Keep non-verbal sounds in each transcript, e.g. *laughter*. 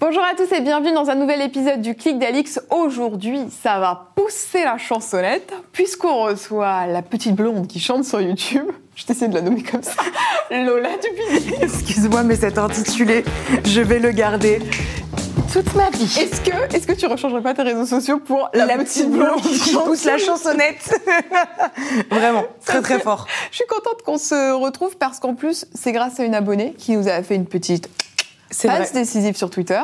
Bonjour à tous et bienvenue dans un nouvel épisode du Clic d'Alix. Aujourd'hui, ça va pousser la chansonnette puisqu'on reçoit la petite blonde qui chante sur YouTube. Je t'essaie de la nommer comme ça. *laughs* Lola Dupini. Excuse-moi, mais cet intitulé, je vais le garder toute ma vie. Est-ce que, est-ce que tu rechangerais pas tes réseaux sociaux pour la, petite blonde qui pousse la chansonnette *laughs* Vraiment, très très fort. Je suis contente qu'on se retrouve parce qu'en plus, c'est grâce à une abonnée qui nous a fait une petite c'est passe décisive sur Twitter.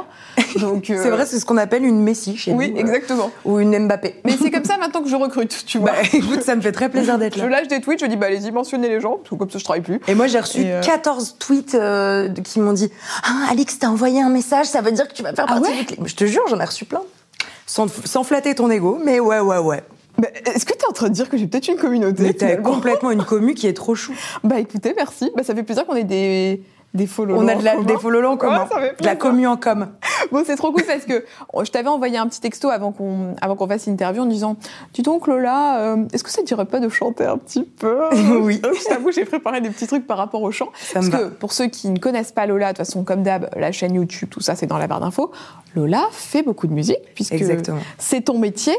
Donc *laughs* c'est vrai, c'est ce qu'on appelle une Messi chez oui, nous. Oui, exactement. ou une Mbappé. Mais c'est *laughs* comme ça maintenant que je recrute, tu vois. Bah, écoute, ça me fait très plaisir d'être là. Je lâche des tweets, je dis bah allez-y, mentionnez les gens, parce que comme ça je travaille plus. Et moi j'ai reçu 14 tweets euh, qui m'ont dit "Ah Alix, t'as envoyé un message, ça veut dire que tu vas faire ah partie du clip." Je te jure, j'en ai reçu plein. Sans, sans flatter ton ego, mais ouais ouais ouais. Est-ce que tu es en train de dire que j'ai peut-être une communauté Mais t'as complètement une commu qui est trop chou. Bah écoutez, merci. Bah, ça fait plaisir qu'on ait des, des On a de la, des follow commun. de la commu en com. Bon, c'est trop cool parce que je t'avais envoyé un petit texto avant qu'on avant qu'on fasse l'interview en disant Dis donc, Lola, euh, est-ce que ça ne dirait pas de chanter un petit peu? *laughs* Oui. je t'avoue, j'ai préparé des petits trucs par rapport au chant. parce que pour ceux qui ne connaissent pas Lola, de toute façon, comme d'hab, la chaîne YouTube, tout ça, c'est dans la barre d'infos. Lola fait beaucoup de musique puisque c'est ton métier.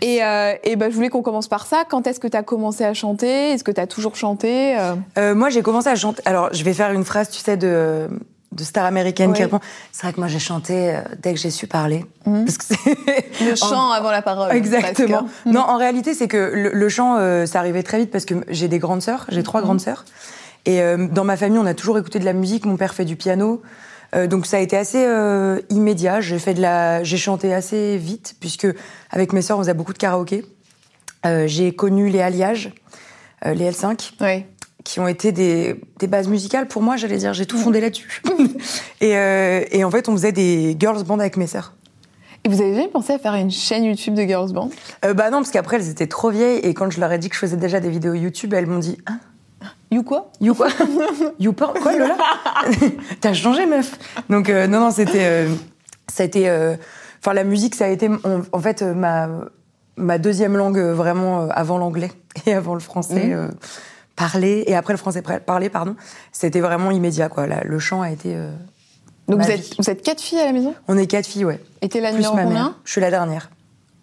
Et, euh, et ben, je voulais qu'on commence par ça. Quand est-ce que tu as commencé à chanter? Est-ce que tu as toujours chanté? Euh? Euh, Moi, j'ai commencé à chanter. Alors, je vais faire une phrase, tu sais, de, de star américaine qui répond C'est vrai que moi, j'ai chanté dès que j'ai su parler. Mhm. Parce que le *laughs* chant avant la parole. Exactement. Non, en réalité, c'est que le, chant, ça arrivait très vite parce que j'ai des grandes sœurs. J'ai trois mhm. grandes sœurs. Et dans ma famille, on a toujours écouté de la musique. Mon père fait du piano. Euh, donc ça a été assez euh, immédiat. J'ai fait de la, j'ai chanté assez vite puisque avec mes sœurs on faisait beaucoup de karaoké. Euh, j'ai connu les alliages, les L5, oui. qui ont été des, des, bases musicales pour moi. J'allais dire, j'ai tout fondé là-dessus. *laughs* et, et en fait, on faisait des girls band avec mes sœurs. Et vous avez jamais pensé à faire une chaîne YouTube de girls band? Bah non, parce qu'après elles étaient trop vieilles et quand je leur ai dit que je faisais déjà des vidéos YouTube, elles m'ont dit hein? You quoi You quoi *laughs* You quoi Lola *laughs* T'as changé meuf. Donc euh, non non c'était euh, ça a été euh, enfin la musique ça a été en fait ma ma deuxième langue vraiment avant l'anglais *laughs* et avant le français mmh. parler et après le français parler pardon c'était vraiment immédiat quoi le chant a été donc vous êtes, vous êtes quatre filles à la maison? On est quatre filles, ouais. Et t'es la Plus numéro ma mère. Je suis la dernière.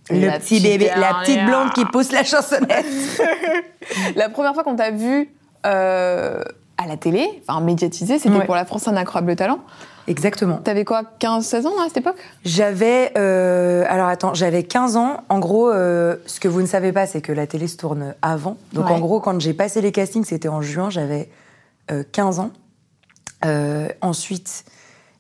Le petit bébé, la petite blonde qui pousse la chansonnette. la première fois qu'on t'a vu euh, à la télé, enfin médiatisé, c'était pour la France un incroyable talent. Exactement. T'avais quoi, 15-16 ans à cette époque? J'avais, euh, alors attends, j'avais 15 ans. En gros, euh, ce que vous ne savez pas, c'est que la télé se tourne avant. Donc en gros, quand j'ai passé les castings, c'était en juin, j'avais 15 ans. ensuite,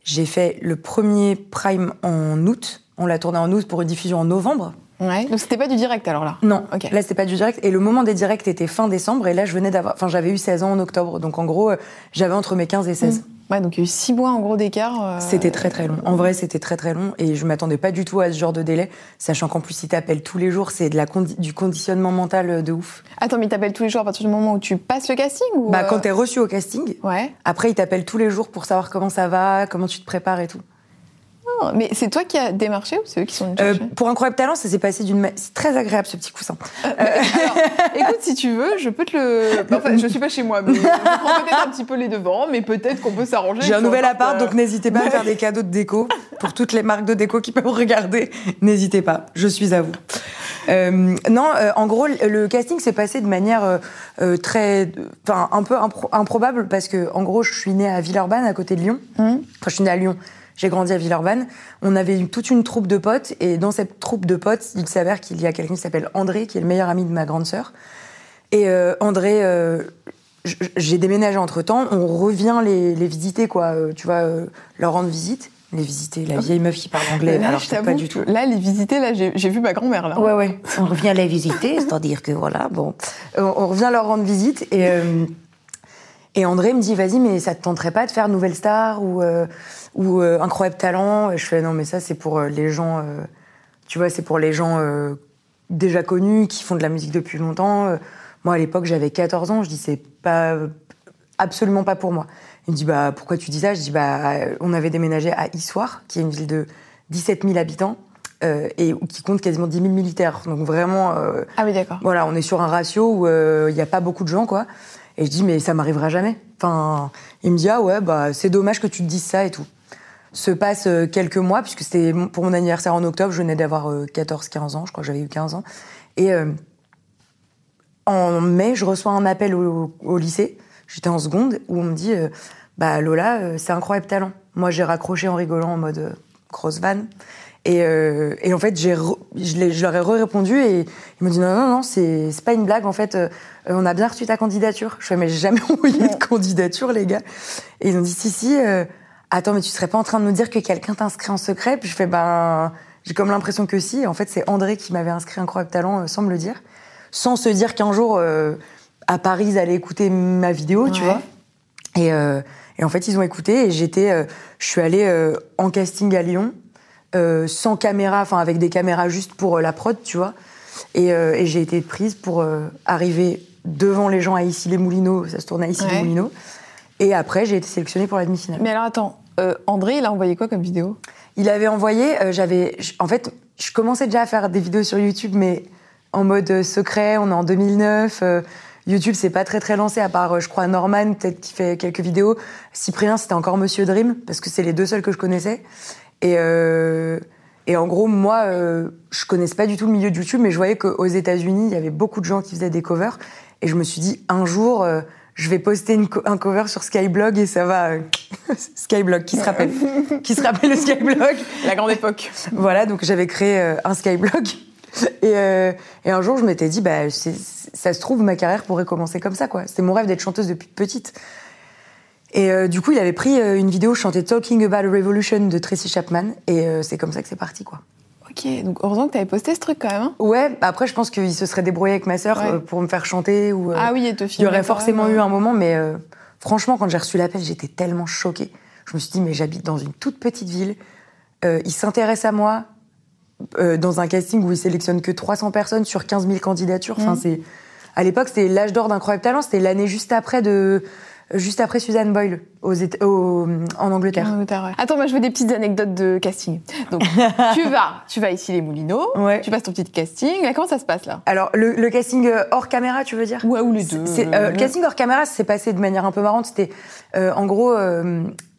j'ai fait le premier prime en août. On l'a tourné en août pour une diffusion en novembre. Ouais. Donc c'était pas du direct alors là? Non. Ok. Là c'était pas du direct et le moment des directs était fin décembre et là je venais d'avoir, enfin j'avais eu 16 ans en octobre donc en gros euh, j'avais entre mes 15 et 16. Mmh. Ouais donc il y a eu 6 mois en gros d'écart. Euh, c'était très très long. En vrai c'était très très long et je m'attendais pas du tout à ce genre de délai, sachant qu'en plus si t'appelles tous les jours c'est de la du conditionnement mental euh, de ouf. Attends mais t'appelles tous les jours à partir du moment où tu passes le casting ou Bah quand t'es reçu au casting. Ouais. Après ils t'appellent tous les jours pour savoir comment ça va, comment tu te prépares et tout. Mais c'est toi qui as démarché ou c'est eux qui sont venus euh, Pour Incroyable Talent, ça s'est passé d'une C'est très agréable ce petit coussin. Euh, alors, écoute, si tu veux, je peux te le. Enfin, je suis pas chez moi, mais je prends peut-être un petit peu les devants, mais peut-être qu'on peut s'arranger. J'ai un nouvel appart, donc n'hésitez pas à faire des cadeaux de déco. Pour toutes les marques de déco qui peuvent regarder, n'hésitez pas, je suis à vous. Euh, non, euh, en gros, le casting s'est passé de manière euh, très, enfin, un peu improbable parce que, en gros, je suis née à Villeurbanne, à côté de Lyon. Mmh. Enfin, je suis née à Lyon. J'ai grandi à Villeurbanne. On avait toute une troupe de potes et dans cette troupe de potes, il s'avère qu'il y a quelqu'un qui s'appelle André, qui est le meilleur ami de ma grande sœur. Et euh, André, euh, j'ai déménagé entre temps. On revient les, visiter, quoi. Euh, tu vois, leur rendre visite. Les visiter, la vieille meuf qui parle anglais. Là, alors, je pas du tout. Là, les visiter, là, j'ai vu ma grand-mère, là. Ouais, ouais. On revient les visiter, c'est-à-dire que voilà, bon. On, revient leur rendre visite et. Et André me dit, vas-y, mais ça te tenterait pas de faire Nouvelle Star ou, ou euh, incroyable talent? je fais non, mais ça c'est pour euh, les gens, euh, Tu vois, c'est pour les gens euh, déjà connus, qui font de la musique depuis longtemps. Euh, moi, à l'époque, j'avais 14 ans. Je dis, c'est pas absolument pas pour moi. Il me dit, bah, pourquoi tu dis ça? Je dis, bah, on avait déménagé à Issoire, qui est une ville de 17 000 habitants. Euh, et qui compte quasiment 10 000 militaires. Donc vraiment. Euh, ah oui, d'accord. Voilà, on est sur un ratio où euh, il n'y a pas beaucoup de gens, quoi. Et je dis, mais ça m'arrivera jamais. Enfin, il me dit, ah ouais, bah, c'est dommage que tu te dises ça et tout. Se passe quelques mois, puisque c'était pour mon anniversaire en octobre, je venais d'avoir 14-15 ans, je crois que j'avais eu 15 ans. Et en mai, je reçois un appel au, lycée, j'étais en seconde, où on me dit, bah Lola, c'est incroyable talent. Moi, j'ai raccroché en rigolant en mode grosse vanne. Et, euh, et, en fait, j'ai je, leur ai répondu et ils m'ont dit non, non, non, c'est pas une blague. En fait, euh, on a bien reçu ta candidature. Je fais mais j'ai jamais *laughs* envoyé de candidature, les gars. Et ils ont dit si, si. Euh, attends, mais tu serais pas en train de nous dire que quelqu'un t'inscrit en secret? Puis je fais ben, j'ai comme l'impression que si. En fait, c'est André qui m'avait inscrit Incroyable Talent sans me le dire, sans se dire qu'un jour à Paris ils allaient écouter ma vidéo, tu vois. Et, et, en fait, ils ont écouté et j'étais, je suis allée en casting à Lyon. Euh, sans caméra, enfin avec des caméras juste pour euh, la prod, tu vois. Et, euh, et j'ai été prise pour arriver devant les gens à Issy-les-Moulineaux, ça se tourne à Issy-les-Moulineaux. Et après, j'ai été sélectionnée pour la demi-finale. Mais alors attends, André, il a envoyé quoi comme vidéo? Il avait envoyé, j'avais, en fait, je commençais déjà à faire des vidéos sur YouTube, mais en mode secret. On est en 2009. YouTube, c'est pas très très lancé, à part, je crois, Norman, peut-être qui fait quelques vidéos. Cyprien, c'était encore Monsieur Dream, parce que c'est les deux seuls que je connaissais. Et, euh, et en gros, moi, euh, je connaissais pas du tout le milieu de YouTube, mais je voyais qu'aux États-Unis, il y avait beaucoup de gens qui faisaient des covers. Et je me suis dit, un jour, euh, je vais poster une un cover sur Skyblog et ça va. Euh, *laughs* Skyblog, qui se rappelle *laughs* Qui se rappelle le Skyblog La grande époque. Voilà, donc j'avais créé euh, un Skyblog. *laughs* Et, et, un jour, je m'étais dit, bah, ça se trouve, ma carrière pourrait commencer comme ça, quoi. C'était mon rêve d'être chanteuse depuis petite. Et euh, du coup, il avait pris euh, une vidéo chantait Talking About a Revolution de Tracy Chapman, et euh, c'est comme ça que c'est parti, quoi. Ok, donc heureusement que tu avais posté ce truc quand même. Hein. ouais, bah après, je pense qu'il se serait débrouillé avec ma sœur pour me faire chanter. Ou, ah oui, et te filmer. Il y aurait forcément eu un moment, mais franchement, quand j'ai reçu l'appel, j'étais tellement choquée. Je me suis dit, mais j'habite dans une toute petite ville, il s'intéresse à moi dans un casting où il sélectionne que 300 personnes sur 15 000 candidatures. Enfin, mmh. c'est. À l'époque, c'était l'âge d'or d'Incroyable Talent, c'était l'année juste après de juste après Suzanne Boyle aux, en Angleterre. Attends, moi je veux des petites anecdotes de casting. Donc *laughs* tu vas, tu vas ici les Moulineaux, tu passes ton petit casting. comment ça se passe là? Alors le, casting euh, hors caméra, tu veux dire? Ouais, ou les deux. Euh, le casting hors caméra, s'est passé de manière un peu marrante. C'était euh, en gros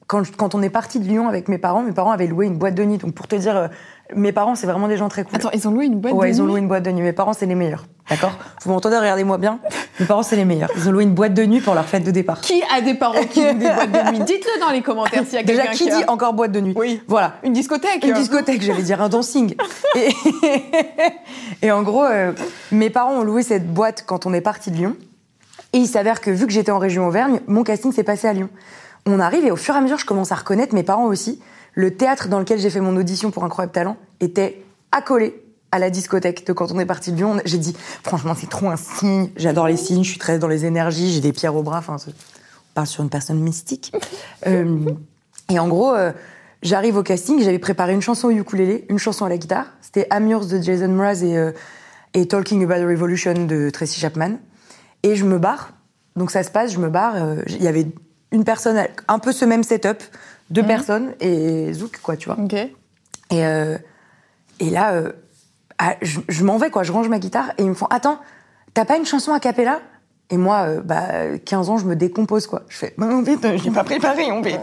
quand, quand, on est parti de Lyon avec mes parents, mes parents avaient loué une boîte de nuit. Donc pour te dire, mes parents, c'est vraiment des gens très cool. Attends, ils ont loué une boîte de nuit Ouais, ils ont loué une boîte de nuit. Mes parents, c'est les meilleurs. D'accord Vous m'entendez Regardez-moi bien. Mes parents, c'est les meilleurs. Ils ont loué une boîte de nuit pour leur fête de départ. Qui a des parents qui louent des boîtes de nuit Dites-le dans les commentaires s'il y a quelqu'un Déjà, qui, dit encore boîte de nuit Oui. Voilà. Une discothèque. Une discothèque, j'allais dire un dancing. Et, *laughs* et en gros, euh, mes parents ont loué cette boîte quand on est parti de Lyon. Et il s'avère que vu que j'étais en région Auvergne, mon casting s'est passé à Lyon. On arrive et au fur et à mesure, je commence à reconnaître mes parents aussi. Le théâtre dans lequel j'ai fait mon audition pour Incroyable Talent était accolé à la discothèque de quand on est parti de Lyon. J'ai dit, franchement, c'est trop un signe. J'adore les signes, je suis très dans les énergies, j'ai des pierres au bras. Enfin, on parle sur une personne mystique. *laughs* euh, et en gros, euh, j'arrive au casting, j'avais préparé une chanson au ukulélé, une chanson à la guitare. C'était Yours de Jason Mraz et, euh, et Talking About the Revolution de Tracy Chapman. Et je me barre. Donc ça se passe, je me barre. Il y avait une personne, un peu ce même setup, deux mhm. personnes et Zouk, quoi, tu vois. Ok. Et, et là, ah, je, m'en vais, quoi. Je range ma guitare et ils me font Attends, t'as pas une chanson a cappella? Et moi, euh, bah, 15 ans, je me décompose, quoi. Je fais, ben, vite, j'ai pas préparé, *laughs* on fait.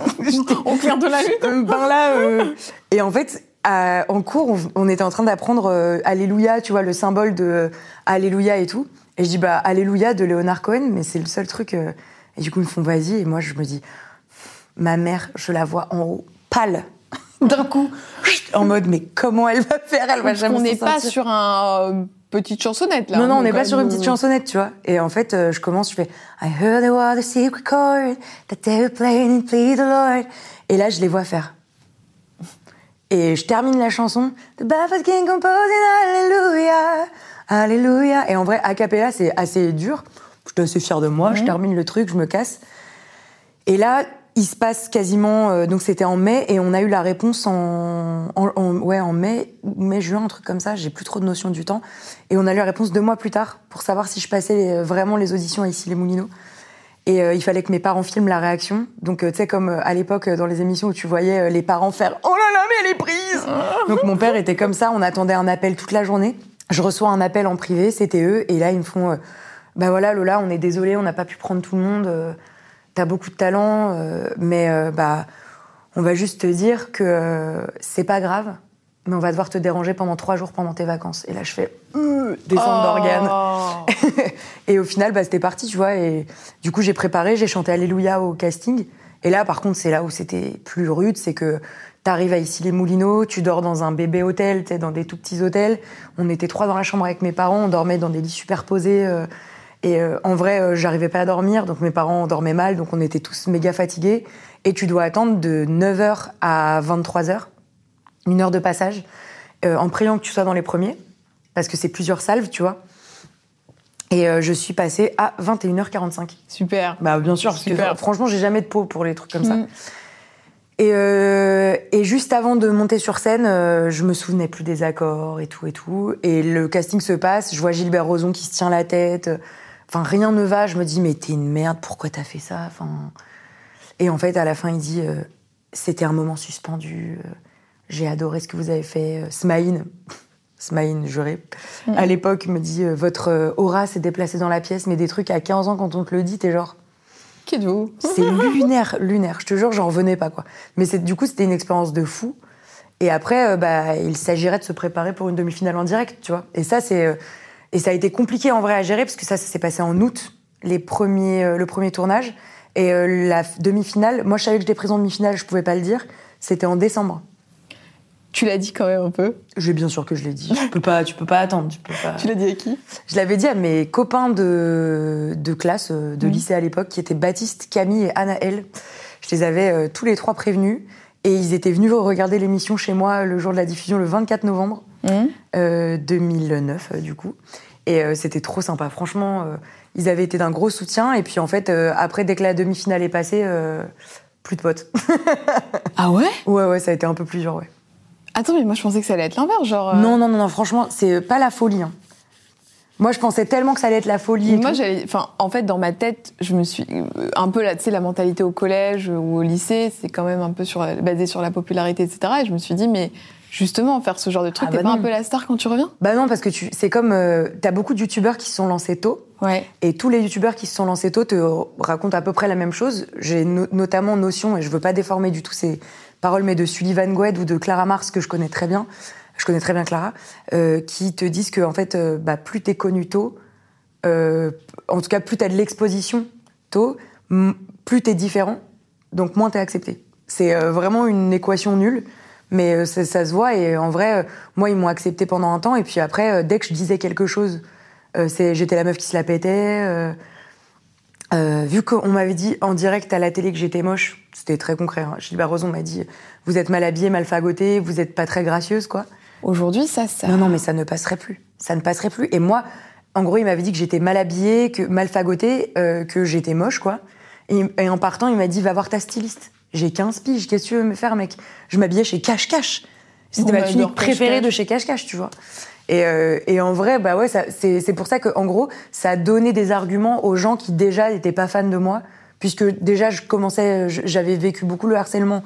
on clair de la lutte. ben là, euh... et en fait, en cours, on, était en train d'apprendre euh, Alléluia, tu vois, le symbole de euh, Alléluia et tout. Et je dis, bah, Alléluia de Leonard Cohen, mais c'est le seul truc. et du coup, ils me font, vas-y. Et moi, je me dis, ma mère, je la vois en haut, pâle, d'un coup, en mode mais comment elle va faire? Elle va jamais On n'est pas sur un euh, petite chansonnette là. Non non, on n'est pas sur une petite chansonnette, tu vois. Et en fait, euh, je commence, je fais I heard there was a secret chord that they were playing and plead the Lord. Et là, je les vois faire. Et je termine la chanson The Baphomet King composing Hallelujah, Hallelujah. Et en vrai, a cappella, c'est assez dur. Je suis assez fière de moi. Je termine le truc, je me casse. Et là, il se passe quasiment, euh, donc c'était en mai, et on a eu la réponse en, en, ouais, en mai, mai, juin, un truc comme ça, j'ai plus trop de notion du temps. Et on a eu la réponse deux mois plus tard pour savoir si je passais vraiment les auditions à Ici les Moulineaux. Et euh, il fallait que mes parents filment la réaction. Donc, euh, tu sais, comme à l'époque, dans les émissions où tu voyais les parents faire Oh là là, mais elle est prise Donc, mon père était comme ça, on attendait un appel toute la journée. Je reçois un appel en privé, c'était eux, et là, ils me font Bah voilà, Lola, on est désolé, on n'a pas pu prendre tout le monde t'as beaucoup de talent, euh, mais euh, bah, on va juste te dire que euh, c'est pas grave, mais on va devoir te déranger pendant trois jours pendant tes vacances. Et là, je fais descendre oh. d'organes. *laughs* et au final, bah, c'était parti, tu vois. Et du coup, j'ai préparé, j'ai chanté Alléluia au casting. Et là, par contre, c'est là où c'était plus rude, c'est que t'arrives à ici les Moulineaux, tu dors dans un bébé hôtel, tu dans des tout petits hôtels. On était trois dans la chambre avec mes parents, on dormait dans des lits superposés. Et euh, en vrai, euh, j'arrivais pas à dormir, donc mes parents dormaient mal, donc on était tous méga fatigués. Et tu dois attendre de 9h à 23h, une heure de passage, euh, en priant que tu sois dans les premiers, parce que c'est plusieurs salves, tu vois. Et je suis passée à 21h45. Super. Bah bien sûr, parce que franchement, j'ai jamais de peau pour les trucs comme ça. Mm. Et, et, juste avant de monter sur scène, je me souvenais plus des accords et tout et tout. Et le casting se passe, je vois Gilbert Rozon qui se tient la tête. Enfin, rien ne va. Je me dis, mais t'es une merde, pourquoi t'as fait ça enfin... Et en fait, à la fin, il dit, euh, c'était un moment suspendu. Euh, j'ai adoré ce que vous avez fait. Euh, Smaïn, *laughs* Smaïn, juré, mm. à l'époque, me dit, votre aura s'est déplacée dans la pièce, mais des trucs à 15 ans, quand on te le dit, t'es genre. Qui êtes-vous? C'est lunaire, lunaire. Je te jure, j'en revenais pas, quoi. Mais du coup, c'était une expérience de fou. Et après, bah, il s'agirait de se préparer pour une demi-finale en direct, tu vois. Et ça, c'est et ça a été compliqué en vrai à gérer parce que ça, ça s'est passé en août, les premiers, euh, le premier tournage. Et euh, la demi-finale, moi je savais que j'étais présente en demi-finale, je pouvais pas le dire. C'était en décembre. Tu l'as dit quand même un peu J'ai bien sûr que je l'ai dit. Tu peux pas, tu peux pas attendre. Tu, peux pas... tu l'as dit à qui? Je l'avais dit à mes copains de, de classe, euh, de lycée à l'époque, qui étaient Baptiste, Camille et Anaël. Je les avais tous les trois prévenus. Et ils étaient venus regarder l'émission chez moi le jour de la diffusion, le 24 novembre 2009, du coup. Et euh, c'était trop sympa. Franchement, euh, ils avaient été d'un gros soutien. Et puis en fait, euh, après, dès que la demi-finale est passée, plus de potes. ah ouais? *laughs* Ouais, ouais, ça a été un peu plus dur, ouais. Attends, mais moi je pensais que ça allait être l'inverse, genre. Non, non, non, non, franchement, c'est pas la folie. Hein. Moi, je pensais tellement que ça allait être la folie. moi, j'allais, enfin, en fait, dans ma tête, je me suis un peu là, tu sais, la mentalité au collège ou au lycée, c'est quand même un peu sur, basé sur la popularité, etc. Et je me suis dit, mais justement faire ce genre de truc ah T'es bah pas un peu la star quand tu reviens? Bah non, parce que tu, c'est comme euh, t'as beaucoup de youtubeurs qui se sont lancés tôt. Ouais. Et tous les youtubeurs qui se sont lancés tôt te racontent à peu près la même chose. J'ai notamment notion, et je veux pas déformer du tout ces paroles, mais de Sullivan Gwed ou de Clara Mars que je connais très bien. Je connais très bien Clara, euh, qui te disent que en fait, euh, bah, plus t'es connu tôt, en tout cas plus t'as de l'exposition tôt, plus t'es différent, donc moins t'es accepté. C'est vraiment une équation nulle. Mais euh, ça, se voit et en vrai, euh, moi, ils m'ont accepté pendant un temps. Et puis après, euh, dès que je disais quelque chose, j'étais la meuf qui se la pétait. vu qu'on m'avait dit en direct à la télé que j'étais moche, c'était très concret. Hein. Gilbert Rozon m'a dit Vous êtes mal habillée, mal fagotée, vous êtes pas très gracieuse, quoi. Aujourd'hui, ça, ça. Non, non, mais ça ne passerait plus. Ça ne passerait plus. Et moi, en gros, il m'avait dit que j'étais mal habillée, que mal fagotée, que j'étais moche, quoi. Et, et, en partant, il m'a dit Va voir ta styliste. J'ai 15 piges, qu'est-ce que tu veux me faire, mec? Je m'habillais chez Cash Cash. C'était ma tunique préférée de chez Cash Cash, tu vois. Et, euh, et, en vrai, bah ouais, c'est pour ça que, en gros, ça a donné des arguments aux gens qui déjà n'étaient pas fans de moi, puisque déjà je commençais, j'avais vécu beaucoup le harcèlement,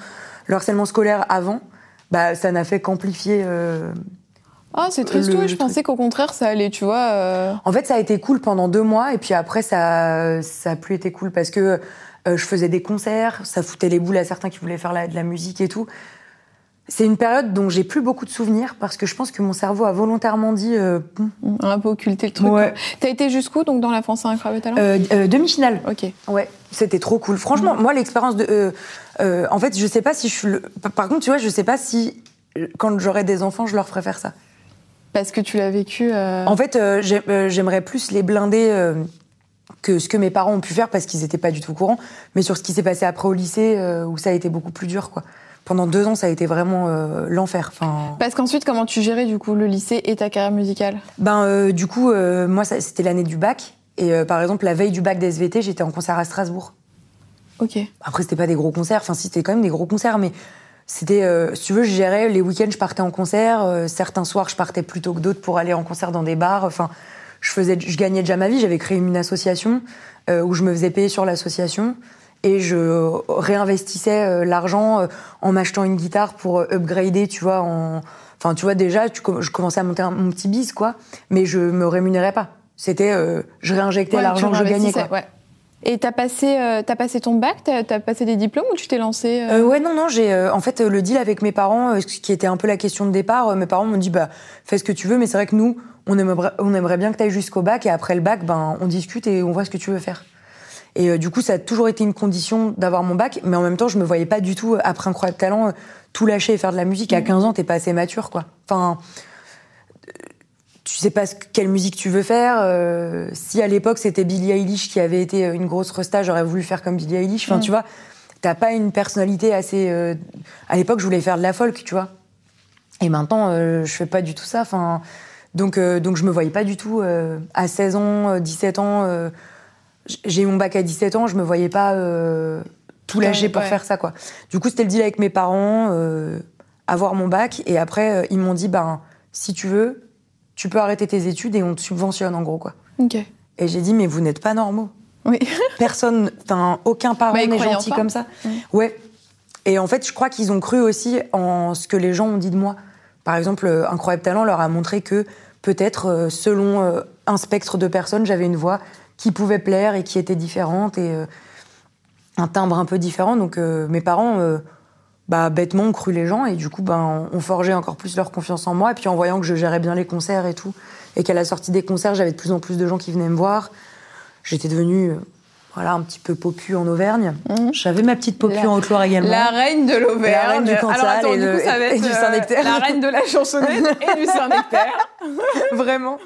le harcèlement scolaire avant. Bah, ça n'a fait qu'amplifier. Euh, ah, c'est triste. je pensais qu'au contraire, ça allait, tu vois. Euh. En fait, ça a été cool pendant deux mois, et puis après, ça, ça a plus été cool parce que je faisais des concerts, ça foutait les boules à certains qui voulaient faire de la musique et tout. C'est une période dont j'ai plus beaucoup de souvenirs parce que je pense que mon cerveau a volontairement dit. Euh, un peu occulté le truc. Ouais. T'as été jusqu'où donc dans la France incroyable talent? Euh, euh, Demi-finale. Ok. Ouais, c'était trop cool. Franchement, moi l'expérience de. en fait, je sais pas si je suis. Le... Par contre, tu vois, je sais pas si quand j'aurai des enfants, je leur ferai faire ça. Parce que tu l'as vécu. En fait, j'aimerais plus les blinder que ce que mes parents ont pu faire parce qu'ils n'étaient pas du tout au courant, mais sur ce qui s'est passé après au lycée euh, où ça a été beaucoup plus dur quoi. Pendant deux ans, ça a été vraiment euh, l'enfer. Enfin... Parce qu'ensuite, comment tu gérais du coup le lycée et ta carrière musicale? Ben euh, du coup, moi c'était l'année du bac et par exemple la veille du bac d'SVT, j'étais en concert à Strasbourg. Ok. Après, c'était pas des gros concerts. Enfin, si, c'était quand même des gros concerts, mais c'était, euh, si tu veux, je gérais les week-ends, je partais en concert. euh, certains soirs, je partais plutôt que d'autres pour aller en concert dans des bars. Enfin, je faisais, je gagnais déjà ma vie. J'avais créé une association euh, où je me faisais payer sur l'association et je réinvestissais euh, l'argent euh, en m'achetant une guitare pour euh, upgrader, tu vois. En... Enfin, tu vois déjà, tu je commençais à monter un- mon petit bis, quoi. Mais je me rémunérais pas. C'était, euh, je réinjectais Ouais, l'argent que je gagnais, quoi. ouais. Et t'as passé, euh, t'as passé ton bac, t'as as passé des diplômes ou tu t'es lancé euh, Euh, ouais, non, non, j'ai en fait le deal avec mes parents, ce qui était un peu la question de départ. mes parents m'ont dit bah fais ce que tu veux, mais c'est vrai que nous, on aimerait, on aimerait bien que tu ailles jusqu'au bac et après le bac, ben on discute et on voit ce que tu veux faire. Et du coup, ça a toujours été une condition d'avoir mon bac, mais en même temps, je me voyais pas du tout après Incroyable Talent euh, tout lâcher et faire de la musique. À 15 ans, t'es pas assez mature, quoi. Enfin, tu sais pas quelle musique tu veux faire. euh, si à l'époque c'était Billie Eilish qui avait été euh, une grosse resta, j'aurais voulu faire comme Billie Eilish. Enfin, Mm. tu vois, t'as pas une personnalité assez. euh, À l'époque, je voulais faire de la folk, tu vois. Et maintenant, euh, je fais pas du tout ça. Enfin, donc, donc je me voyais pas du tout à 16 ans, euh, 17 ans. j'ai eu mon bac à 17 ans, je me voyais pas tout lâcher pour ouais. faire ça, quoi. Du coup, c'était le deal avec mes parents, avoir mon bac. Et après, ils m'ont dit, ben, si tu veux, tu peux arrêter tes études et on te subventionne, en gros, quoi. Ok. Et j'ai dit, mais vous n'êtes pas normaux. Oui. *laughs* Personne, enfin, aucun parent Bah, n'est gentil comme ça. Ouais. Et en fait, je crois qu'ils ont cru aussi en ce que les gens ont dit de moi. Par exemple, euh, Incroyable Talent leur a montré que peut-être, euh, selon euh, un spectre de personnes, j'avais une voix qui pouvait plaire et qui était différente et un timbre un peu différent. Donc, euh, mes parents, euh, bah, bêtement, ont cru les gens et du coup, ben, ont forgé encore plus leur confiance en moi. Et puis, en voyant que je gérais bien les concerts et tout, et qu'à la sortie des concerts, j'avais de plus en plus de gens qui venaient me voir, j'étais devenue. euh, voilà, un petit peu popu en Auvergne. Mhm. J'avais ma petite popu La- en Haute-Loire également. La reine de l'Auvergne. La reine du Cantal et du et euh, Saint-Nectaire. la reine de la chansonnette et du Saint-Nectaire. *laughs* Vraiment.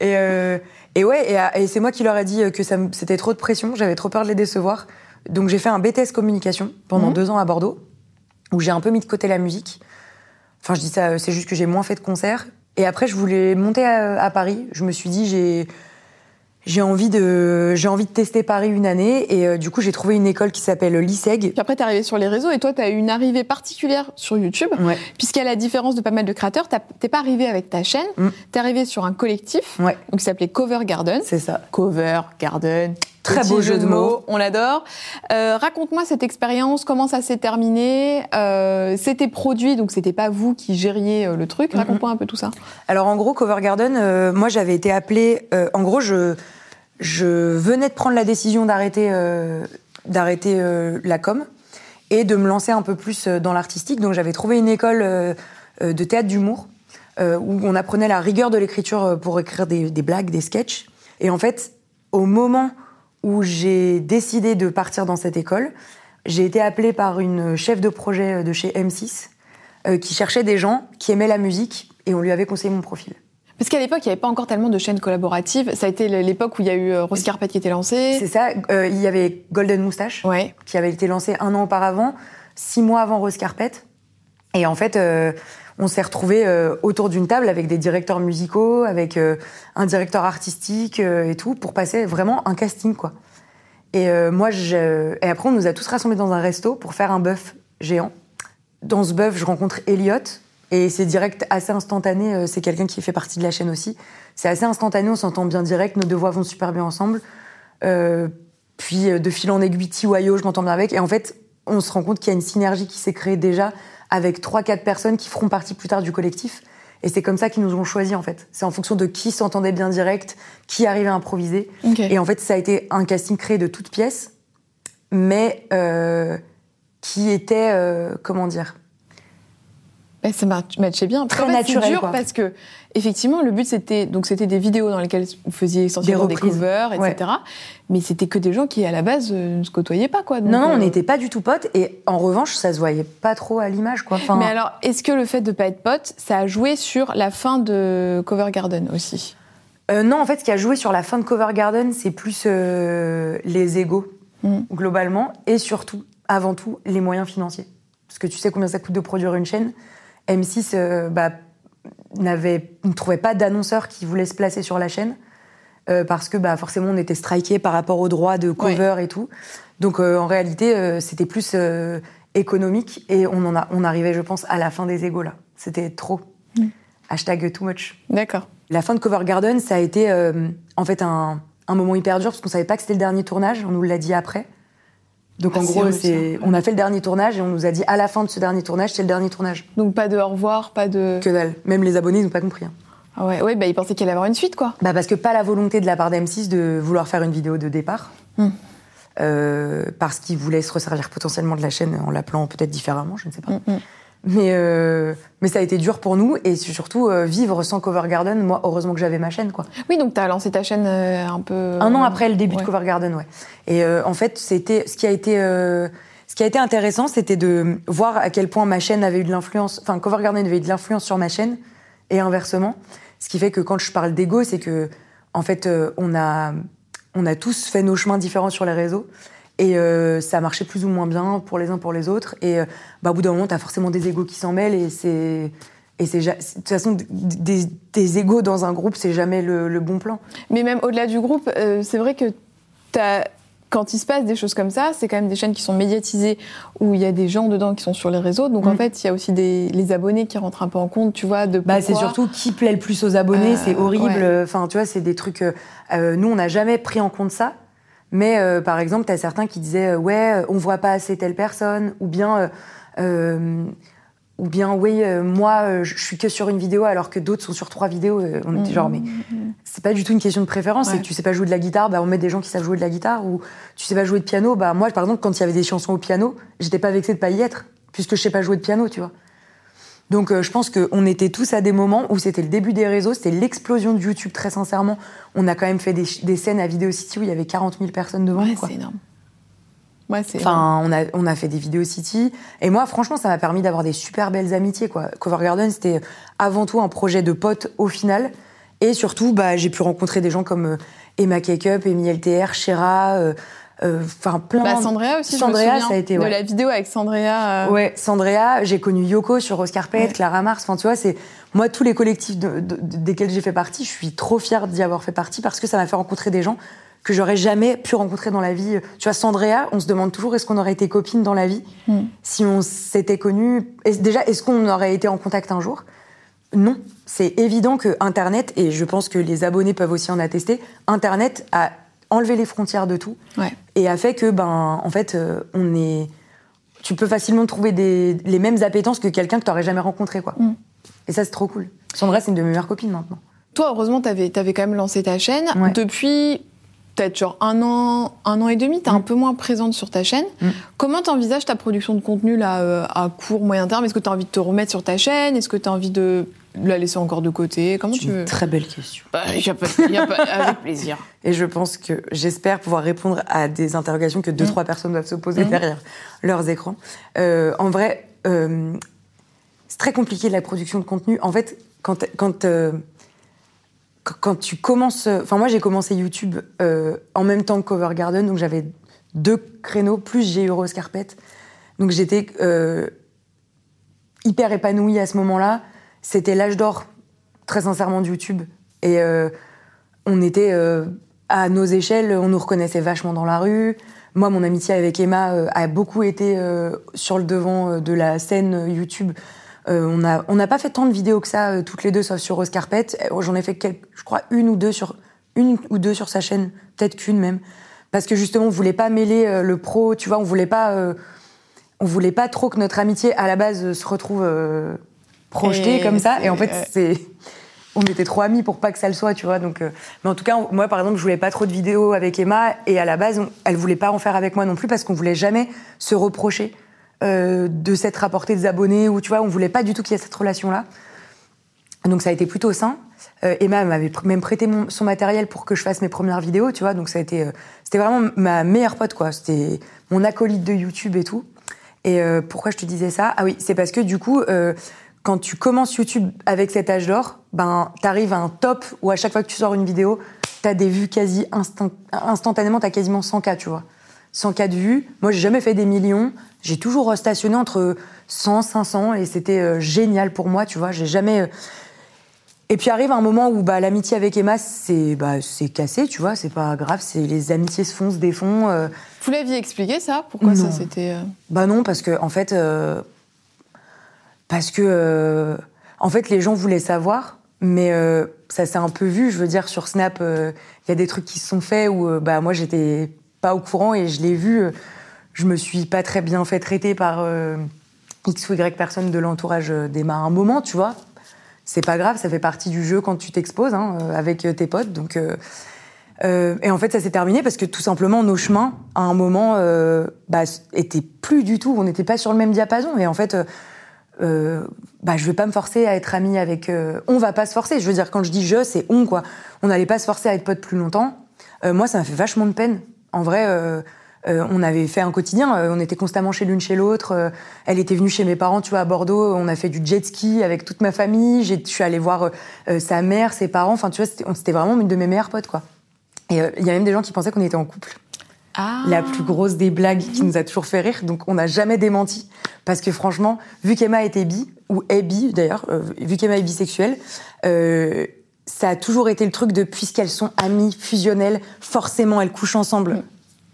Et, euh, et ouais, et, et c'est moi qui leur ai dit que c'était trop de pression, j'avais trop peur de les décevoir. Donc j'ai fait un BTS communication pendant Mhm. deux ans à Bordeaux, où j'ai un peu mis de côté la musique. Enfin, je dis ça, c'est juste que j'ai moins fait de concerts. Et après, je voulais monter à, à Paris. Je me suis dit, j'ai j'ai envie de j'ai envie de tester Paris une année. Et euh, du coup, j'ai trouvé une école qui s'appelle l'ISEG. Puis après, t'es arrivé sur les réseaux et toi, t'as eu une arrivée particulière sur YouTube. Ouais. Puisqu'à la différence de pas mal de créateurs, t'es pas arrivé avec ta chaîne, Mm. t'es arrivé sur un collectif Ouais, donc, qui s'appelait Cover Garden. c'est ça. Cover Garden. Très Petit beau jeu de mots. on l'adore. Euh, Raconte-moi cette expérience, comment ça s'est terminé. Euh, c'était produit, donc c'était pas vous qui gériez euh, le truc. Mhm. Raconte-moi un peu tout ça. Alors en gros, Cover Garden, moi j'avais été appelée. en gros, je, je venais de prendre la décision d'arrêter d'arrêter la com et de me lancer un peu plus dans l'artistique. Donc j'avais trouvé une école de théâtre d'humour où on apprenait la rigueur de l'écriture pour écrire des, des blagues, des sketchs. Et en fait, au moment où j'ai décidé de partir dans cette école, j'ai été appelée par une chef de projet de chez M6 euh, qui cherchait des gens qui aimaient la musique et on lui avait conseillé mon profil. Parce qu'à l'époque, il n'y avait pas encore tellement de chaînes collaboratives. Ça a été l'époque où il y a eu euh, Rose Carpet qui était lancé. C'est ça, euh, il y avait Golden Moustache Ouais. qui avait été lancé un an auparavant, six mois avant Rose Carpet. Et en fait, euh, on s'est retrouvés euh, autour d'une table avec des directeurs musicaux, avec euh, un directeur artistique euh, et tout, pour passer vraiment un casting, quoi. Et moi, et après, on nous a tous rassemblés dans un resto pour faire un bœuf géant. Dans ce bœuf, je rencontre Elliot. Et c'est direct, assez instantané. C'est quelqu'un qui fait partie de la chaîne aussi. C'est assez instantané, on s'entend bien direct, nos deux voix vont super bien ensemble. Puis de fil en aiguille, Tiwayo, je m'entends bien avec. Et en fait, on se rend compte qu'il y a une synergie qui s'est créée déjà avec trois, quatre personnes qui feront partie plus tard du collectif. Et c'est comme ça qu'ils nous ont choisis, en fait. C'est en fonction de qui s'entendait bien direct, qui arrivait à improviser. Et en fait, ça a été un casting créé de toutes pièces, mais euh, qui était, euh, comment dire Ben, ça m'a- matchait bien. Très fait, naturel, dur quoi. parce que effectivement, le but c'était donc c'était des vidéos dans lesquelles vous faisiez essentiellement des, reprises. covers, etc. Mais c'était que des gens qui à la base euh, ne se côtoyaient pas, quoi. Donc, Non, non, on euh, n'était pas du tout potes, et en revanche, ça se voyait pas trop à l'image, quoi. Enfin, Mais alors, est-ce que le fait de pas être pote, ça a joué sur la fin de Cover Garden aussi? Euh, non, en fait, ce qui a joué sur la fin de Cover Garden, c'est plus euh, les égaux, Mm. globalement, et surtout, avant tout, les moyens financiers. Parce que tu sais combien ça coûte de produire une chaîne? M6 euh, bah, n'avait- ne trouvait pas d'annonceurs qui voulaient se placer sur la chaîne. parce que bah, forcément on était striké par rapport aux droits de cover et tout. Donc en réalité, c'était plus économique et on, en a, on arrivait, je pense, à la fin des égaux là. C'était trop. Mm. Hashtag too much. D'accord. La fin de Cover Garden, ça a été en fait un, un moment hyper dur parce qu'on savait pas que c'était le dernier tournage, on nous l'a dit après. Donc en gros, c'est, on a fait le dernier tournage et on nous a dit à la fin de ce dernier tournage, c'est le dernier tournage. Donc pas de au revoir, pas de. Que dalle. Même les abonnés, ils n'ont pas compris. Hein. Ah ouais, ouais, bah ils pensaient qu'il allait y avoir une suite, quoi. Bah parce que pas la volonté de la part d'M6 de vouloir faire une vidéo de départ. Hmm. Euh, parce qu'ils voulaient se resservir potentiellement de la chaîne en l'appelant peut-être différemment, je ne sais pas. Hmm, hmm. Mais, euh, mais ça a été dur pour nous et surtout euh, vivre sans Cover Garden. Moi, heureusement que j'avais ma chaîne, quoi. Oui, donc tu as lancé ta chaîne euh, un peu. Un an après le début de Cover Garden, ouais. Et en fait, c'était ce qui a été. ce qui a été intéressant, c'était de voir à quel point ma chaîne avait eu de l'influence, enfin Cover Garden avait eu de l'influence sur ma chaîne et inversement. Ce qui fait que quand je parle d'ego, c'est que en fait, on a on a tous fait nos chemins différents sur les réseaux et euh, ça marchait plus ou moins bien pour les uns pour les autres. Et euh, bah, au bout d'un moment, tu as forcément des égaux qui s'en mêlent. Et c'est. Et c'est de toute façon, des, des égaux dans un groupe, c'est jamais le, bon plan. Mais même au-delà du groupe, euh, c'est vrai que as, quand il se passe des choses comme ça, c'est quand même des chaînes qui sont médiatisées, où il y a des gens dedans qui sont sur les réseaux. Donc en mm. fait, il y a aussi des, les abonnés qui rentrent un peu en compte, tu vois. De bah, c'est surtout qui plaît le plus aux abonnés, c'est horrible. Enfin, tu vois, c'est des trucs. nous, on n'a jamais pris en compte ça. Mais euh, par exemple, tu as certains qui disaient euh, ouais, on voit pas assez telle personne, ou bien euh, ou bien oui, moi je suis que sur une vidéo alors que d'autres sont sur trois vidéos. on était genre mais c'est pas du tout une question de préférence. C'est que tu sais pas jouer de la guitare, bah on met des gens qui savent jouer de la guitare, ou tu sais pas jouer de piano, bah moi par exemple quand il y avait des chansons au piano, j'étais pas vexée de pas y être puisque je sais pas jouer de piano, tu vois. Donc euh, je pense qu'on était tous à des moments où c'était le début des réseaux, c'était l'explosion de YouTube très sincèrement. On a quand même fait des, scènes à Video City où il y avait 40 000 personnes devant. Ouais, c'est énorme. Ouais, c'est enfin, on a, on a fait des Video City. Et moi, franchement, ça m'a permis d'avoir des super belles amitiés. Quoi. Cover Garden, c'était avant tout un projet de potes au final. Et surtout, bah, j'ai pu rencontrer des gens comme euh, Emma Cakeup, Emi LTR, Shira, euh, euh, enfin plein bah, Sandrea aussi Sandrea ça a été de la vidéo avec Sandrea euh. ouais Sandrea j'ai connu Yoko sur Oscar Pet Clara Mars enfin tu vois c'est moi tous les collectifs desquels j'ai fait partie je suis trop fière d'y avoir fait partie parce que ça m'a fait rencontrer des gens que j'aurais jamais pu rencontrer dans la vie. Tu vois Sandrea on se demande toujours est-ce qu'on aurait été copines dans la vie mm. si on s'était connus déjà est-ce qu'on aurait été en contact un jour? Non, c'est évident que Internet, et je pense que les abonnés peuvent aussi en attester, Internet a enlever les frontières de tout et a fait que ben en fait euh, on est tu peux facilement trouver des, les mêmes appétences que quelqu'un que tu n'aurais jamais rencontré quoi. Mm. Et ça c'est trop cool. Sandra c'est une de mes meilleures copines maintenant. Toi heureusement tu avais, avais, quand même lancé ta chaîne depuis peut-être genre un an, un an et demi, tu es un mm. peu moins présente sur ta chaîne. Mm. Comment tu envisages ta production de contenu là euh, à court, moyen terme? Est-ce que tu as envie de te remettre sur ta chaîne? Est-ce que tu as envie de la laisser encore de côté? Comment tu veux Très belle question. Bah, avec plaisir. *laughs* Et je pense que j'espère pouvoir répondre à des interrogations que deux, mm. trois personnes doivent se poser mm. derrière leurs écrans. Euh, en vrai, euh, c'est très compliqué la production de contenu. En fait, quand, quand, euh, quand tu commences. Enfin, moi, j'ai commencé YouTube en même temps que Cover Garden, donc j'avais deux créneaux, plus j'ai eu Rose Carpet. Donc j'étais hyper épanouie à ce moment-là c'était l'âge d'or, très sincèrement, de YouTube. Et euh, on était euh, à nos échelles, on nous reconnaissait vachement dans la rue. Moi, mon amitié avec Emma euh, a beaucoup été sur le devant de la scène YouTube. On n'a on pas fait tant de vidéos que ça, toutes les deux, sauf sur Rose Carpet. J'en ai fait, quelques, je crois, une ou deux sur, une ou deux sur sa chaîne, peut-être qu'une même. Parce que justement, on voulait pas mêler le pro, tu vois, on voulait pas, on voulait pas trop que notre amitié, à la base, se retrouve projeté comme ça. Et en fait, c'est on était trop amis pour pas que ça le soit, tu vois. Donc, euh, mais en tout cas, moi, par exemple, je voulais pas trop de vidéos avec Emma, et à la base, elle voulait pas en faire avec moi non plus parce qu'on voulait jamais se reprocher euh, de s'être rapporté des abonnés ou tu vois, on voulait pas du tout qu'il y ait cette relation-là. Donc ça a été plutôt sain. Euh, Emma m'avait même prêté son matériel pour que je fasse mes premières vidéos, tu vois. Donc ça a été, c'était vraiment ma meilleure pote, quoi. C'était mon acolyte de YouTube et tout. Et pourquoi je te disais ça? Ah oui, c'est parce que du coup quand tu commences YouTube avec cet âge d'or, ben, t'arrives à un top où à chaque fois que tu sors une vidéo, t'as des vues quasi instant... instantanément, t'as quasiment 100K, tu vois. 100K de vues. Moi, j'ai jamais fait des millions. J'ai toujours stationné entre 100, 500 et c'était euh, génial pour moi, tu vois. J'ai jamais. Euh, Et puis arrive un moment où bah, l'amitié avec Emma, c'est bah, cassé, tu vois, c'est pas grave, c'est les amitiés se font, se défont. euh. Vous l'aviez expliqué ça? Pourquoi ça c'était. euh, Bah non, parce que en fait, euh, parce que euh, en fait, les gens voulaient savoir, mais euh, ça s'est un peu vu. Je veux dire, sur Snap, euh, il y a des trucs qui se sont faits où euh, bah moi j'étais pas au courant et je l'ai vu. Je me suis pas très bien fait traiter par euh, x ou y personne de l'entourage euh, d'Emma à un moment, tu vois. C'est pas grave, ça fait partie du jeu quand tu t'exposes hein, euh, avec tes potes, donc. et en fait, ça s'est terminé parce que tout simplement, nos chemins, à un moment, euh, bah, étaient plus du tout. On n'était pas sur le même diapason. Et en fait, euh, bah, je vais pas me forcer à être amie avec. euh, on va pas se forcer. Je veux dire, quand je dis je, c'est on, quoi. On n'allait pas se forcer à être potes plus longtemps. Moi, ça m'a fait vachement de peine. En vrai, euh, on avait fait un quotidien. euh, on était constamment chez l'une chez l'autre. euh, elle était venue chez mes parents, tu vois, à Bordeaux. On a fait du jet ski avec toute ma famille. Je suis allée voir sa mère, ses parents. Enfin, tu vois, c'était vraiment une de mes meilleures potes, quoi. Et il y a même des gens qui pensaient qu'on était en couple. Ah La plus grosse des blagues qui nous a toujours fait rire, donc on n'a jamais démenti. Parce que franchement, vu qu'Emma était bi, ou est bi d'ailleurs, vu qu'Emma est bisexuelle, ça a toujours été le truc de puisqu'elles sont amies, fusionnelles, forcément elles couchent ensemble.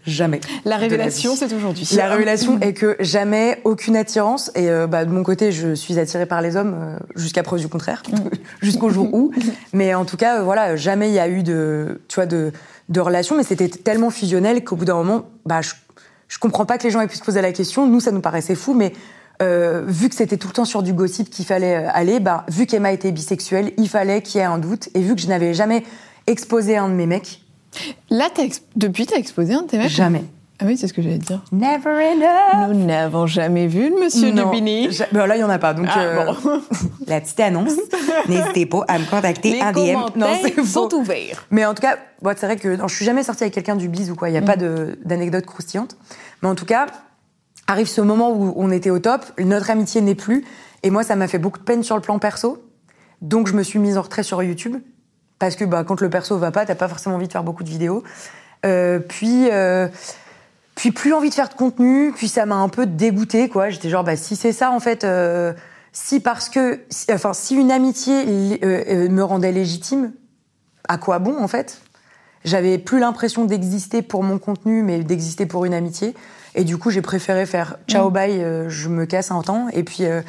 Jamais. La révélation, c'est aujourd'hui. La révélation est que jamais aucune attirance. Et euh, bah, de mon côté, je suis attirée par les hommes euh, jusqu'à preuve du contraire, *laughs* jusqu'au jour où. Mais en tout cas, euh, voilà, jamais il y a eu de, tu vois, de, de relation. Mais c'était tellement fusionnel qu'au bout d'un moment, bah, je, je comprends pas que les gens aient pu se poser la question. Nous, ça nous paraissait fou, mais euh, vu que c'était tout le temps sur du gossip qu'il fallait euh, aller, bah, vu qu'Emma était bisexuelle, il fallait qu'il y ait un doute. Et vu que je n'avais jamais exposé un de mes mecs, Là, ex- depuis, t'as exposé un de tes mecs jamais. Ah oui, c'est ce que j'allais dire. Never enough. Nous n'avons jamais vu le monsieur Non. Dubini. Ja- bah là, il y en a pas. Donc, Ah, euh, bon. *laughs* la petite annonce. N'hésitez pas à me contacter Les en DM. commentaires faux. sont ouverts. Mais en tout cas, bon, c'est vrai que non, je suis jamais sortie avec quelqu'un du bise ou quoi. Il n'y a pas de- d'anecdote croustillante. Mais en tout cas, arrive ce moment où on était au top, notre amitié n'est plus. Et moi, ça m'a fait beaucoup de peine sur le plan perso. Donc, je me suis mise en retrait sur YouTube. Parce que bah, quand le perso va pas, t'as pas forcément envie de faire beaucoup de vidéos. Euh, puis, euh, puis plus envie de faire de contenu. Puis ça m'a un peu dégoûtée, quoi. J'étais genre, bah, si c'est ça, en fait, euh, si parce que, si- enfin, si une amitié euh, euh, me rendait légitime, à quoi bon, en fait? J'avais plus l'impression d'exister pour mon contenu, mais d'exister pour une amitié. Et du coup, j'ai préféré faire ciao bye, euh, je me casse un temps. Et puis, euh,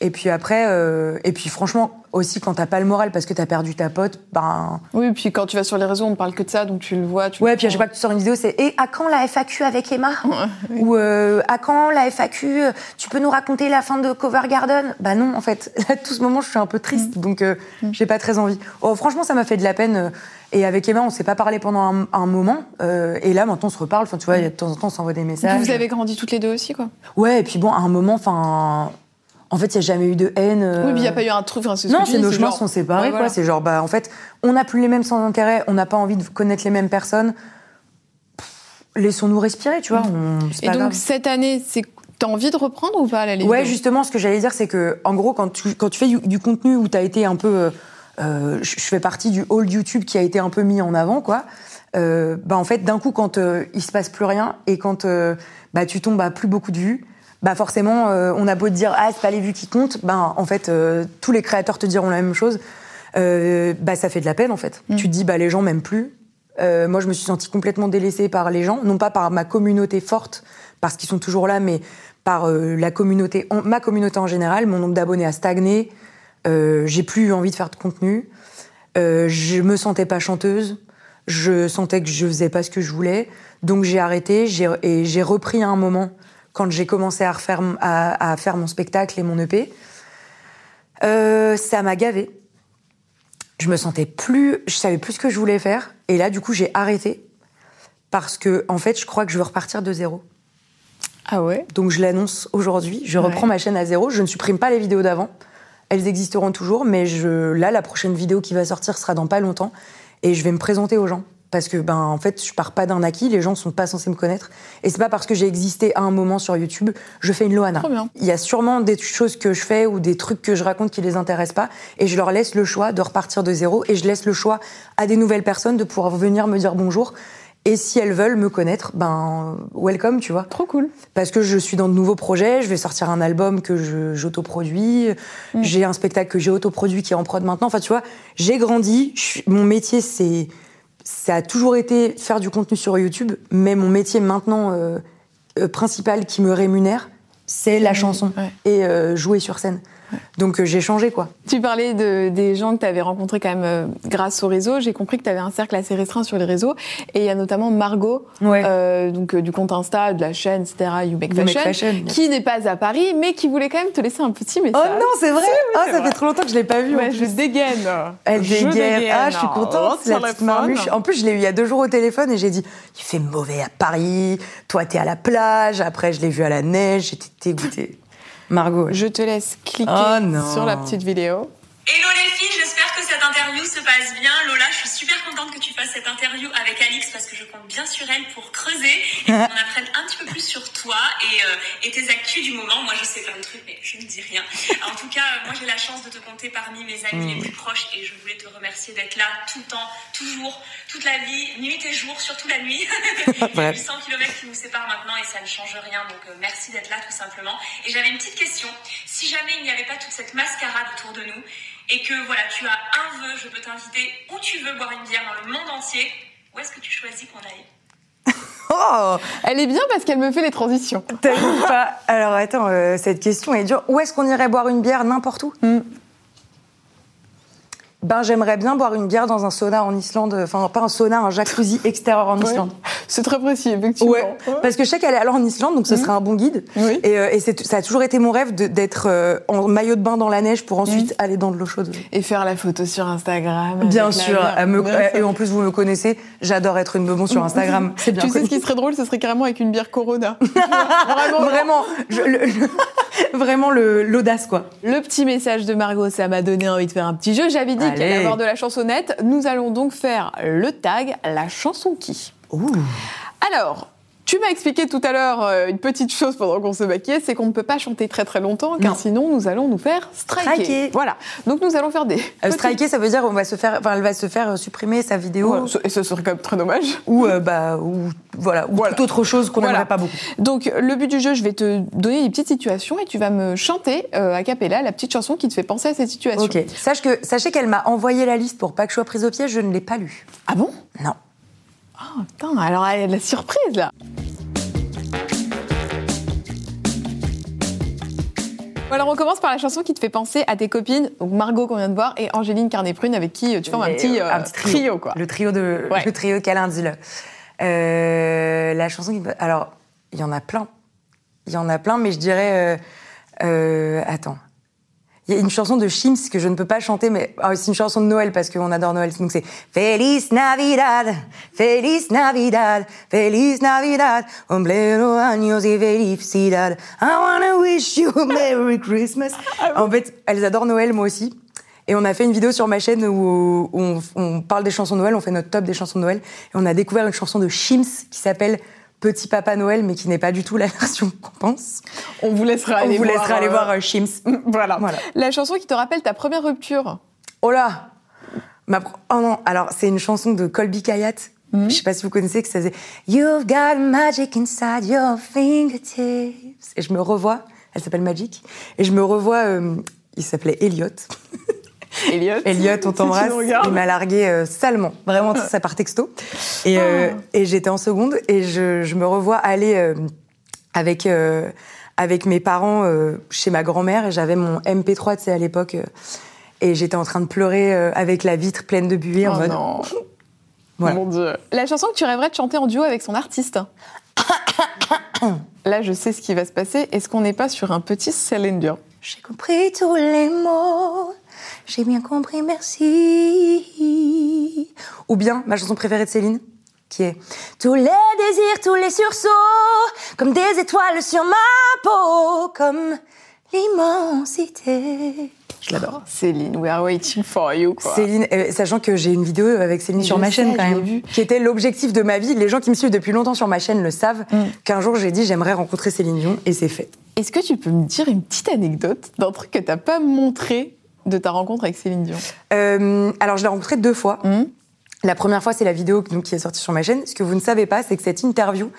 et puis après, euh, et puis franchement, aussi quand t'as pas le moral parce que t'as perdu ta pote, ben Oui, puis quand tu vas sur les réseaux, on ne parle que de ça, donc tu le vois. Tu ouais. le Puis à chaque fois que tu sors une vidéo, c'est et à quand la FAQ avec Emma? Ou euh, à quand la FAQ Tu peux nous raconter la fin de Cover Garden? Bah non, en fait, *laughs* là, tout ce moment, je suis un peu triste, Mm. donc euh, j'ai pas très envie. Oh, franchement, ça m'a fait de la peine. euh, Et avec Emma, on s'est pas parlé pendant un, un moment. euh, et là, maintenant, on se reparle. Enfin, tu vois, a de temps en temps, on s'envoie des Et messages. vous avez grandi toutes les deux aussi, quoi. Ouais, et puis bon, à un moment, enfin, en fait, il y a jamais eu de haine. euh, Oui, puis il n'y a pas eu un truc. enfin, ce non, c'est nos chemins genre- sont séparés, Ouais, quoi. voilà. C'est genre, bah, en fait, on n'a plus les mêmes sans intérêt, on n'a pas envie de connaître les mêmes personnes. Laissons-nous respirer, tu vois. on- c'est Et pas donc grave. cette année, c'est t'as envie de reprendre ou pas la Ouais, justement, ce que j'allais dire, c'est que, en gros, quand tu, quand tu fais du, du contenu où tu as été un peu. euh, euh, je fais partie du hall YouTube qui a été un peu mis en avant, quoi. Euh, bah, en fait, d'un coup, quand euh, il se passe plus rien et quand bah, tu tombes à plus beaucoup de vues, bah forcément, euh, on a beau te dire ah c'est pas les vues qui comptent, ben en fait euh, tous les créateurs te diront la même chose. Euh, bah ça fait de la peine en fait. Tu te dis bah les gens m'aiment plus. Moi je me suis sentie complètement délaissée par les gens, non pas par ma communauté forte parce qu'ils sont toujours là, mais par la communauté, en- ma communauté en général. Mon nombre d'abonnés a stagné. J'ai plus eu envie de faire de contenu. Je me sentais pas chanteuse. Je sentais que je faisais pas ce que je voulais. Donc j'ai arrêté et j'ai repris à un moment quand j'ai commencé à, refaire, m- à, à faire mon spectacle et mon EP. Euh, ça m'a gavé. Je me sentais plus, je savais plus ce que je voulais faire. Et là, du coup, j'ai arrêté parce que, en fait, je crois que je veux repartir de zéro. Ah ouais? Donc je l'annonce aujourd'hui. Je reprends ma chaîne à zéro. Je ne supprime pas les vidéos d'avant. Elles existeront toujours, mais je, là, la prochaine vidéo qui va sortir sera dans pas longtemps. Et je vais me présenter aux gens. Parce que, ben, en fait, je pars pas d'un acquis. Les gens sont pas censés me connaître. Et c'est pas parce que j'ai existé à un moment sur YouTube, je fais une Loana. Il y a sûrement des choses que je fais ou des trucs que je raconte qui les intéressent pas. Et je leur laisse le choix de repartir de zéro. Et je laisse le choix à des nouvelles personnes de pouvoir venir me dire bonjour. Et si elles veulent me connaître, ben welcome, tu vois. Trop cool. Parce que je suis dans de nouveaux projets, je vais sortir un album que j'autoproduis, Mm. j'ai un spectacle que j'ai autoproduit qui est en prod maintenant. Enfin, tu vois, j'ai grandi. je mon métier, c'est ça a toujours été faire du contenu sur YouTube, mais mon métier maintenant euh, euh, principal qui me rémunère, c'est la chanson ouais. et euh, jouer sur scène. Donc euh, j'ai changé quoi. Tu parlais de, des gens que tu avais rencontrés quand même euh, grâce au réseau. J'ai compris que tu avais un cercle assez restreint sur les réseaux. Et il y a notamment Margot, Ouais. euh, donc, du compte Insta, de la chaîne, etc., You Make You Make Fashion, qui n'est pas à Paris, mais qui voulait quand même te laisser un petit message. Oh non, c'est vrai. C'est ça vrai. fait trop longtemps que je l'ai pas vu. en Ouais, je dégaine. Elle Je dégaine. Ah, je suis Oh, contente. sur la petite marmuche. En plus, je l'ai eu il y a deux jours au téléphone et j'ai dit il fait mauvais à Paris. Toi, t'es à la plage. Après, je l'ai vu à la neige. J'étais dégoûtée. Margot. Je te laisse cliquer Oh sur la petite vidéo. Hello les filles, j'espère que cette interview se passe bien. Lola, je suis super contente que tu fasses cette interview avec Alix parce que je compte bien sur elle pour creuser et *laughs* qu'on apprenne un petit peu plus sur toi et, euh, et tes actus du moment. Moi, je sais plein de trucs, mais je ne dis rien. En tout cas, euh, moi, j'ai la chance de te compter parmi mes amis les plus proches et je voulais te remercier d'être là tout le temps, toujours, toute la vie, nuit et jour, surtout la nuit. *laughs* Il y a Ouais. 800 km qui nous séparent maintenant et ça ne change rien. Donc, euh, merci d'être là tout simplement. Et j'avais une petite question. Si jamais il n'y avait pas toute cette mascarade autour de nous et que voilà, tu as un vœu, je peux t'inviter où tu veux boire une bière dans le monde entier, où est-ce que tu choisis qu'on aille *laughs* Oh, Elle est bien parce qu'elle me fait les transitions. t'as vu pas? Alors attends, euh, cette question est dure. Où est-ce qu'on irait boire une bière? N'importe où? Mm. Ben, j'aimerais bien boire une bière dans un sauna en Islande. Enfin, pas un sauna, un jacuzzi *laughs* extérieur en Islande. C'est très précis, effectivement. Ouais, parce que je sais qu'elle est allée en Islande, donc ce serait un bon guide. Oui. Et, euh, et ça a toujours été mon rêve d'être euh, en maillot de bain dans la neige pour ensuite aller dans de l'eau chaude. Et faire la photo sur Instagram. Bien sûr. elle me- et en plus, vous me connaissez, j'adore être une bebon sur Instagram. *laughs* C'est bien Tu sais ce qui serait drôle, ce serait carrément avec une bière Corona. *laughs* Vraiment. Vraiment, je- le- le- *laughs* vraiment le- l'audace, quoi. Le petit message de Margot, ça m'a donné envie de faire un petit jeu. J'avais dit qu'il allait avoir de la chansonnette. Nous allons donc faire le tag, la chanson qui. Ouh. Alors, tu m'as expliqué tout à l'heure euh, une petite chose pendant qu'on se maquillait, c'est qu'on ne peut pas chanter très très longtemps, car Non. sinon nous allons nous faire striker. Striker. Voilà. Donc nous allons faire des. Euh, striker, ça veut dire on va se faire, enfin, elle va se faire euh, supprimer sa vidéo Et ce serait quand même très dommage. ou euh, bah ou voilà ou Voilà. toute autre chose qu'on Voilà. n'aimerait pas beaucoup. Donc le but du jeu, je vais te donner des petites situations et tu vas me chanter euh, a cappella la petite chanson qui te fait penser à cette situation. Ok. Sache que sachez qu'elle m'a envoyé la liste pour pas que je sois prise au piège. Je ne l'ai pas lue. Ah bon? Non. Oh, putain, alors de la surprise là. Alors on commence par la chanson qui te fait penser à tes copines, donc Margot qu'on vient de voir et Angéline Carnet-Prune avec qui euh, tu formes un petit, euh, un petit trio. quoi. Le trio de Ouais. le trio câlin dis-le. Euh, la chanson qui alors il y en a plein. Il y en a plein, mais je dirais euh, euh, attends. Il y a une chanson de Shims que je ne peux pas chanter, mais ah, c'est une chanson de Noël parce qu'on adore Noël. Donc c'est Feliz Navidad, Feliz Navidad, Feliz Navidad, Omblero años y felicidad. I wanna wish you a Merry Christmas. en fait, elles adorent Noël, moi aussi. Et on a fait une vidéo sur ma chaîne où on, on parle des chansons de Noël, on fait notre top des chansons de Noël. Et on a découvert une chanson de Shims qui s'appelle Petit Papa Noël, mais qui n'est pas du tout la *laughs* version qu'on pense. On vous laissera On aller vous voir. laissera aller euh, voir euh, Shims. *laughs* Voilà. Voilà. La chanson qui te rappelle ta première rupture. Oh là Ma pro- Oh non, alors c'est une chanson de Colby Kayat. Je sais pas si vous connaissez, que ça faisait You've got magic inside your fingertips. Et je me revois, elle s'appelle Magic, et je me revois, euh, il s'appelait Elliot. *laughs* *laughs* Elliot. Elliot, on *laughs* Si t'embrasse. regardes. Il m'a largué euh, salement, vraiment ça par texto. Et, euh, et j'étais en seconde et je, je me revois aller euh, avec euh, avec mes parents euh, chez ma grand-mère et j'avais mon MP3, tu sais à l'époque, euh, et j'étais en train de pleurer euh, avec la vitre pleine de buée en Oh mode. non. *laughs* Voilà. Mon Dieu. La chanson que tu rêverais de chanter en duo avec son artiste. *coughs* Là, je sais ce qui va se passer. Est-ce qu'on n'est pas sur un petit Céline Dion? J'ai compris tous les mots, j'ai bien compris, merci. Ou bien ma chanson préférée de Céline, qui est Tous les désirs, tous les sursauts, comme des étoiles sur ma peau, comme l'immensité. Je l'adore. Céline, we are waiting for you. Quoi. Céline, euh, sachant que j'ai une vidéo avec Céline Je sur ma sais, chaîne quand même, qui était l'objectif de ma vie. Les gens qui me suivent depuis longtemps sur ma chaîne le savent Mm. qu'un jour j'ai dit j'aimerais rencontrer Céline Dion et c'est fait. Est-ce que tu peux me dire une petite anecdote d'un truc que t'as pas montré de ta rencontre avec Céline Dion Euh, alors je l'ai rencontrée deux fois. Hum La première fois, c'est la vidéo donc, qui est sortie sur ma chaîne. Ce que vous ne savez pas, c'est que cette interview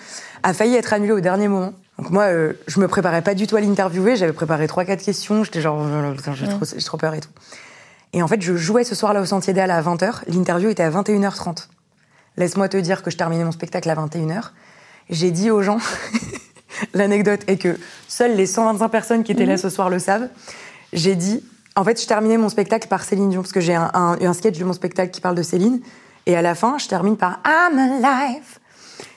a failli être annulée au dernier moment. Donc moi, euh, je me préparais pas du tout à l'interviewer. J'avais préparé trois, quatre questions. J'étais genre, euh, j'ai trop, j'ai trop peur et tout. Et en fait, je jouais ce soir-là au Sentier d'Al à 20h. L'interview était à 21h30. Laisse-moi te dire que je terminais mon spectacle à 21h. J'ai dit aux gens, *laughs* l'anecdote est que seules les 125 personnes qui étaient là ce soir le savent. J'ai dit, en fait, je terminais mon spectacle par Céline Dion, parce que j'ai un, un, sketch de mon spectacle qui parle de Céline. Et à la fin, je termine par I'm alive.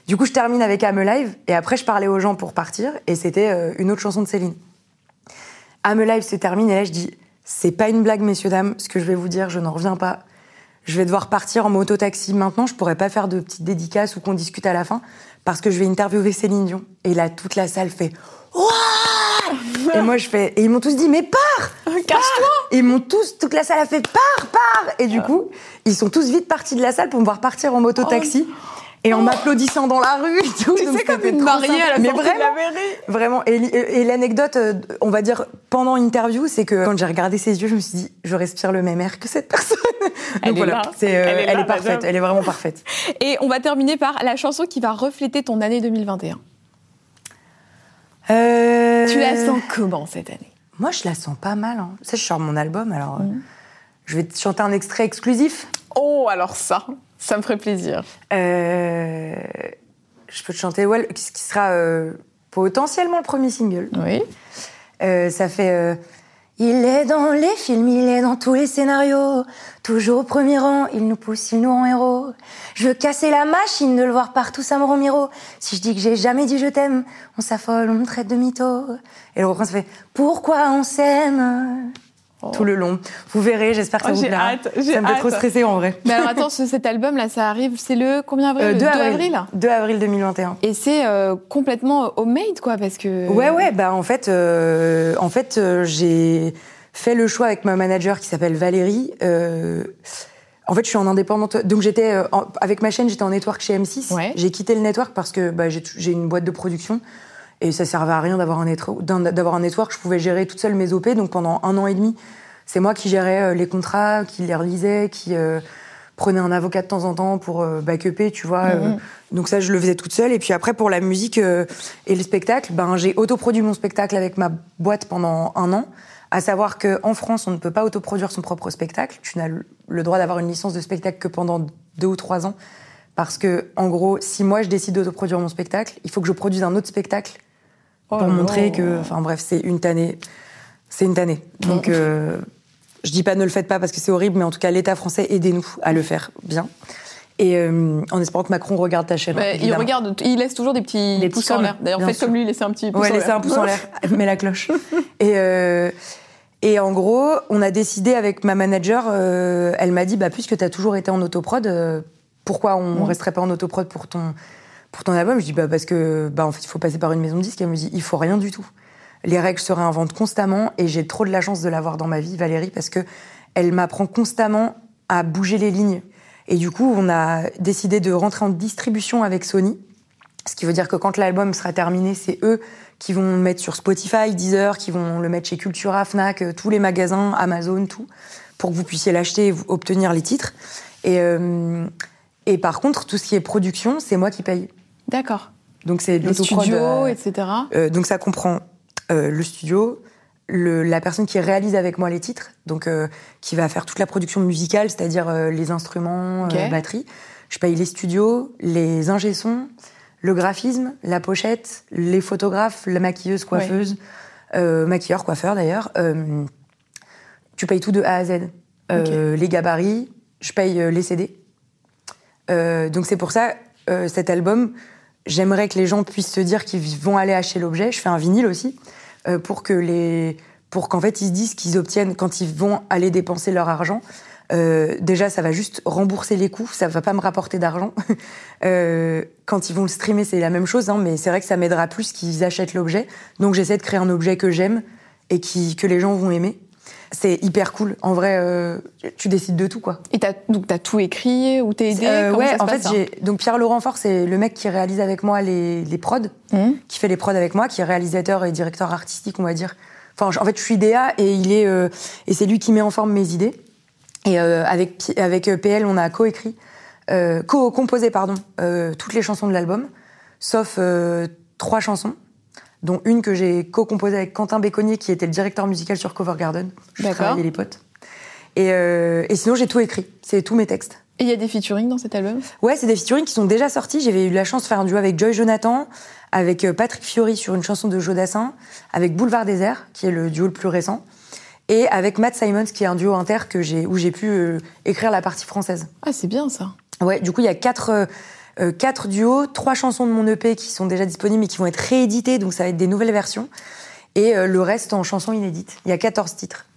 Du coup, je termine avec I'm alive. Et après, je parlais aux gens pour partir. Et c'était euh, une autre chanson de Céline. I'm alive se termine. Et là, je dis c'est pas une blague, messieurs, dames. Ce que je vais vous dire, je n'en reviens pas. Je vais devoir partir en moto-taxi maintenant. Je pourrais pas faire de petites dédicaces ou qu'on discute à la fin. Parce que je vais interviewer Céline Dion. Et là, toute la salle fait Et moi, je fais. Et ils m'ont tous dit Mais pars Cache-toi Et ils m'ont tous. Toute la salle a fait Pars, pars Et du coup, ils sont tous vite partis de la salle pour me voir partir en moto-taxi. Et en m'applaudissant dans la rue et tout. Tu Donc sais, comme une mariée sympa. à la Mais sortie de la vraiment, mairie. Vraiment. Et, l'anecdote, euh, on va dire, pendant interview, c'est que quand j'ai regardé ses yeux, je me suis dit, je respire le même air que cette personne. *laughs* Elle Donc est voilà, euh, Elle est elle, là, est parfaite, madame. elle est vraiment parfaite. Et on va terminer par la chanson qui va refléter ton année 2021. Euh, Tu la sens comment cette année? Moi, je la sens pas mal. Hein. Tu sais, je sors mon album, alors Mm. euh, je vais te chanter un extrait exclusif. Oh, alors ça, ça me ferait plaisir. Euh, je peux te chanter ouais, ce qui sera potentiellement le premier single. Oui. Ça fait. Il est dans les films, il est dans tous les scénarios. Toujours au premier rang, il nous pousse, il nous rend héros. Je veux casser la machine, de le voir partout, ça me rend miro. Si je dis que j'ai jamais dit je t'aime, on s'affole, on me traite de mytho. Et le refrain, ça fait Pourquoi on s'aime? Tout le long. Vous verrez, j'espère que ça Oh, vous j'ai plaira. hâte, j'ai ça me fait hâte. trop stresser en vrai. Mais alors attends, ce- cet album-là, ça arrive, c'est le combien avril Euh, Le 2 avril. 2 avril 2021. Et c'est euh, complètement homemade, quoi, parce que... Ouais, ouais, bah en fait, euh, en fait euh, j'ai fait le choix avec ma manager qui s'appelle Valérie. euh, en fait, je suis en indépendante. Donc, j'étais euh, avec ma chaîne, j'étais en network chez M6. Ouais. J'ai quitté le network parce que bah, j'ai une boîte de production et ça servait à rien d'avoir un, d'avoir un network. Je pouvais gérer toute seule mes OP. Donc, pendant un an et demi, c'est moi qui gérais euh, les contrats, qui les relisais, qui euh, prenais un avocat de temps en temps pour euh, backuper, tu vois. euh, Mhm. donc ça, je le faisais toute seule. Et puis après, pour la musique euh, et le spectacle, ben, j'ai autoproduit mon spectacle avec ma boîte pendant un an. À savoir qu'en France, on ne peut pas autoproduire son propre spectacle. Tu n'as le- le droit d'avoir une licence de spectacle que pendant deux ou trois ans. Parce que, en gros, si moi je décide d'autoproduire mon spectacle, il faut que je produise un autre spectacle Oh pour montrer que. Enfin bref, c'est une tannée. C'est une tannée. Donc, euh, je dis pas ne le faites pas parce que c'est horrible, mais en tout cas, l'État français, aidez-nous à le faire bien. Et euh, en espérant que Macron regarde ta chaîne. Il regarde, il laisse toujours des petits Des pouces en l'air. D'ailleurs, faites sûr. comme lui, laissez un petit pouce Ouais, en laissez l'air. un pouce en l'air, *laughs* mets la cloche. *laughs* Et, euh, et en gros, on a décidé avec ma manager, euh, elle m'a dit, bah, puisque tu as toujours été en autoprod, pourquoi on Mm. resterait pas en autoprod pour ton, pour ton album Je dis, bah, parce que, bah, en fait, il faut passer par une maison de disques. Elle me dit, il faut rien du tout. Les règles se réinventent constamment et j'ai trop de la chance de l'avoir dans ma vie, Valérie, parce que elle m'apprend constamment à bouger les lignes. Et du coup, on a décidé de rentrer en distribution avec Sony. Ce qui veut dire que quand l'album sera terminé, c'est eux qui vont le mettre sur Spotify, Deezer, qui vont le mettre chez Cultura, Fnac, euh, tous les magasins, Amazon, tout, pour que vous puissiez l'acheter et obtenir les titres. Et, euh, et par contre, tout ce qui est production, c'est moi qui paye. D'accord. Donc c'est de l'autoprod, studios, euh, etc. euh, donc ça comprend euh, le studio, le- la personne qui réalise avec moi les titres, donc euh, qui va faire toute la production musicale, c'est-à-dire les instruments, Ok. euh, batterie. Je paye les studios, les ingé sons, le graphisme, la pochette, les photographes, la maquilleuse, coiffeuse, maquilleur, coiffeur d'ailleurs. Tu payes tout de A à Z. Les gabarits, je paye les CD. Donc c'est pour ça, cet album, j'aimerais que les gens puissent se dire qu'ils vont aller acheter l'objet. Je fais un vinyle aussi, euh, pour que les, pour qu'en fait ils se disent qu'ils obtiennent quand ils vont aller dépenser leur argent. Euh, déjà, ça va juste rembourser les coûts, ça va pas me rapporter d'argent. *laughs* Euh, quand ils vont le streamer, c'est la même chose, hein, mais c'est vrai que ça m'aidera plus qu'ils achètent l'objet. Donc j'essaie de créer un objet que j'aime et qui, que les gens vont aimer. C'est hyper cool. En vrai, euh, tu décides de tout, quoi. Et t'as, donc, t'as tout écrit ou t'es aidé? Euh, ouais, ça se en passe, fait, j'ai donc Pierre Laurent Fort, c'est le mec qui réalise avec moi les, les prods, Mhm. qui fait les prods avec moi, qui est réalisateur et directeur artistique, on va dire. Enfin, en fait, je suis DA et il est euh, et c'est lui qui met en forme mes idées. Et euh, avec avec euh, PL, on a coécrit euh, co-composé pardon, euh, toutes les chansons de l'album, sauf euh, trois chansons, dont une que j'ai co-composée avec Quentin Béconnier, qui était le directeur musical sur Cover Garden. Je D'accord. travaillais les potes. Et, euh, et sinon, j'ai tout écrit. C'est tous mes textes. Et il y a des featuring dans cet album? Ouais, c'est des featuring qui sont déjà sortis. J'avais eu la chance de faire un duo avec Joy Jonathan, avec euh, Patrick Fiori sur une chanson de Jodassin, avec Boulevard Désert, qui est le duo le plus récent, et avec Matt Simons, qui est un duo inter que j'ai, où j'ai pu euh, écrire la partie française. Ah, c'est bien ça. Ouais, du coup, il y a quatre, euh, euh, quatre duos, trois chansons de mon EP qui sont déjà disponibles et qui vont être rééditées, donc ça va être des nouvelles versions, et euh, le reste en chansons inédites. Il y a 14 titres.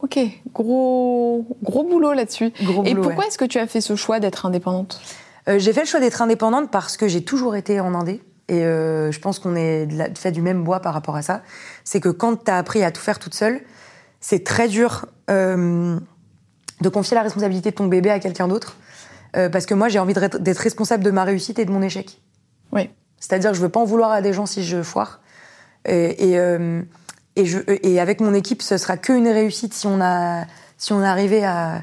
Ok, gros, gros boulot là-dessus. Et boulot, pourquoi ouais. est-ce que tu as fait ce choix d'être indépendante? Euh, j'ai fait le choix d'être indépendante parce que j'ai toujours été en indé. Et euh, je pense qu'on est fait du même bois par rapport à ça. C'est que quand tu as appris à tout faire toute seule, c'est très dur de confier la responsabilité de ton bébé à quelqu'un d'autre. Euh, parce que moi, j'ai envie d'être responsable de ma réussite et de mon échec. Oui. C'est-à-dire que je veux pas en vouloir à des gens si je foire. Et, et, euh, et, je, et avec mon équipe, ce sera qu'une réussite si on a, si on est arrivé à,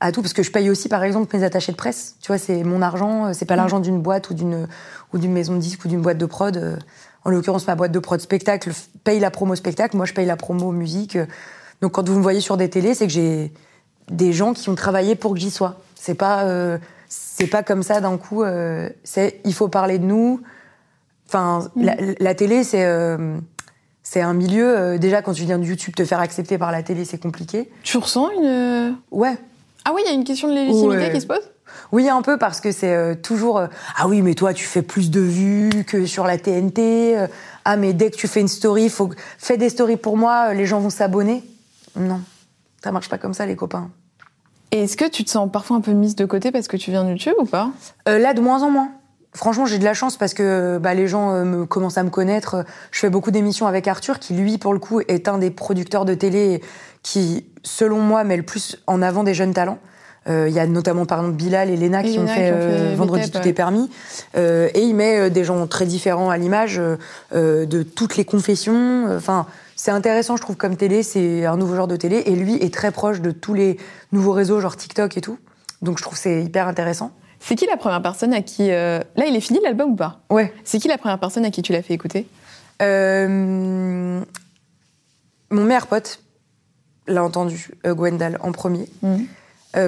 à tout. Parce que je paye aussi, par exemple, mes attachés de presse. Tu vois, c'est mon argent, euh, c'est pas l'argent d'une boîte ou d'une ou d'une maison de disques ou d'une boîte de prod. En l'occurrence, ma boîte de prod spectacle paye la promo spectacle. Moi, je paye la promo musique. Donc, quand vous me voyez sur des télés, c'est que j'ai des gens qui ont travaillé pour que j'y sois. C'est pas, euh, c'est pas comme ça d'un coup. euh, c'est il faut parler de nous. Enfin, la, la télé, c'est euh, c'est un milieu. déjà, quand tu viens de YouTube, te faire accepter par la télé, c'est compliqué. Tu ressens une. Ouais. Ah oui, il y a une question de légitimité qui se pose? Oui, un peu parce que c'est toujours euh, ah oui, mais toi tu fais plus de vues que sur la TNT. euh, ah mais dès que tu fais une story, faut fais des stories pour moi, les gens vont s'abonner. Non, ça marche pas comme ça les copains. Et est-ce que tu te sens parfois un peu mise de côté parce que tu viens de YouTube ou pas? Euh, là, de moins en moins. Franchement, j'ai de la chance parce que bah, les gens euh, me, commencent à me connaître. Je fais beaucoup d'émissions avec Arthur, qui lui, pour le coup, est un des producteurs de télé qui, selon moi, met le plus en avant des jeunes talents. Euh, Il y a notamment, par exemple, Bilal et Léna Et qui ont Léna fait, qui ont euh, fait Vendredi tout ouais. est permis. Euh, et il met des gens très différents à l'image de toutes les confessions. Enfin, c'est intéressant, je trouve, comme télé. C'est un nouveau genre de télé. Et lui est très proche de tous les nouveaux réseaux, genre TikTok et tout. Donc, je trouve que c'est hyper intéressant. C'est qui la première personne à qui. euh, Là, il est fini l'album ou pas? Ouais. C'est qui la première personne à qui tu l'as fait écouter? Euh, mon meilleur pote l'a entendu, euh, Gwendal, en premier. Mhm.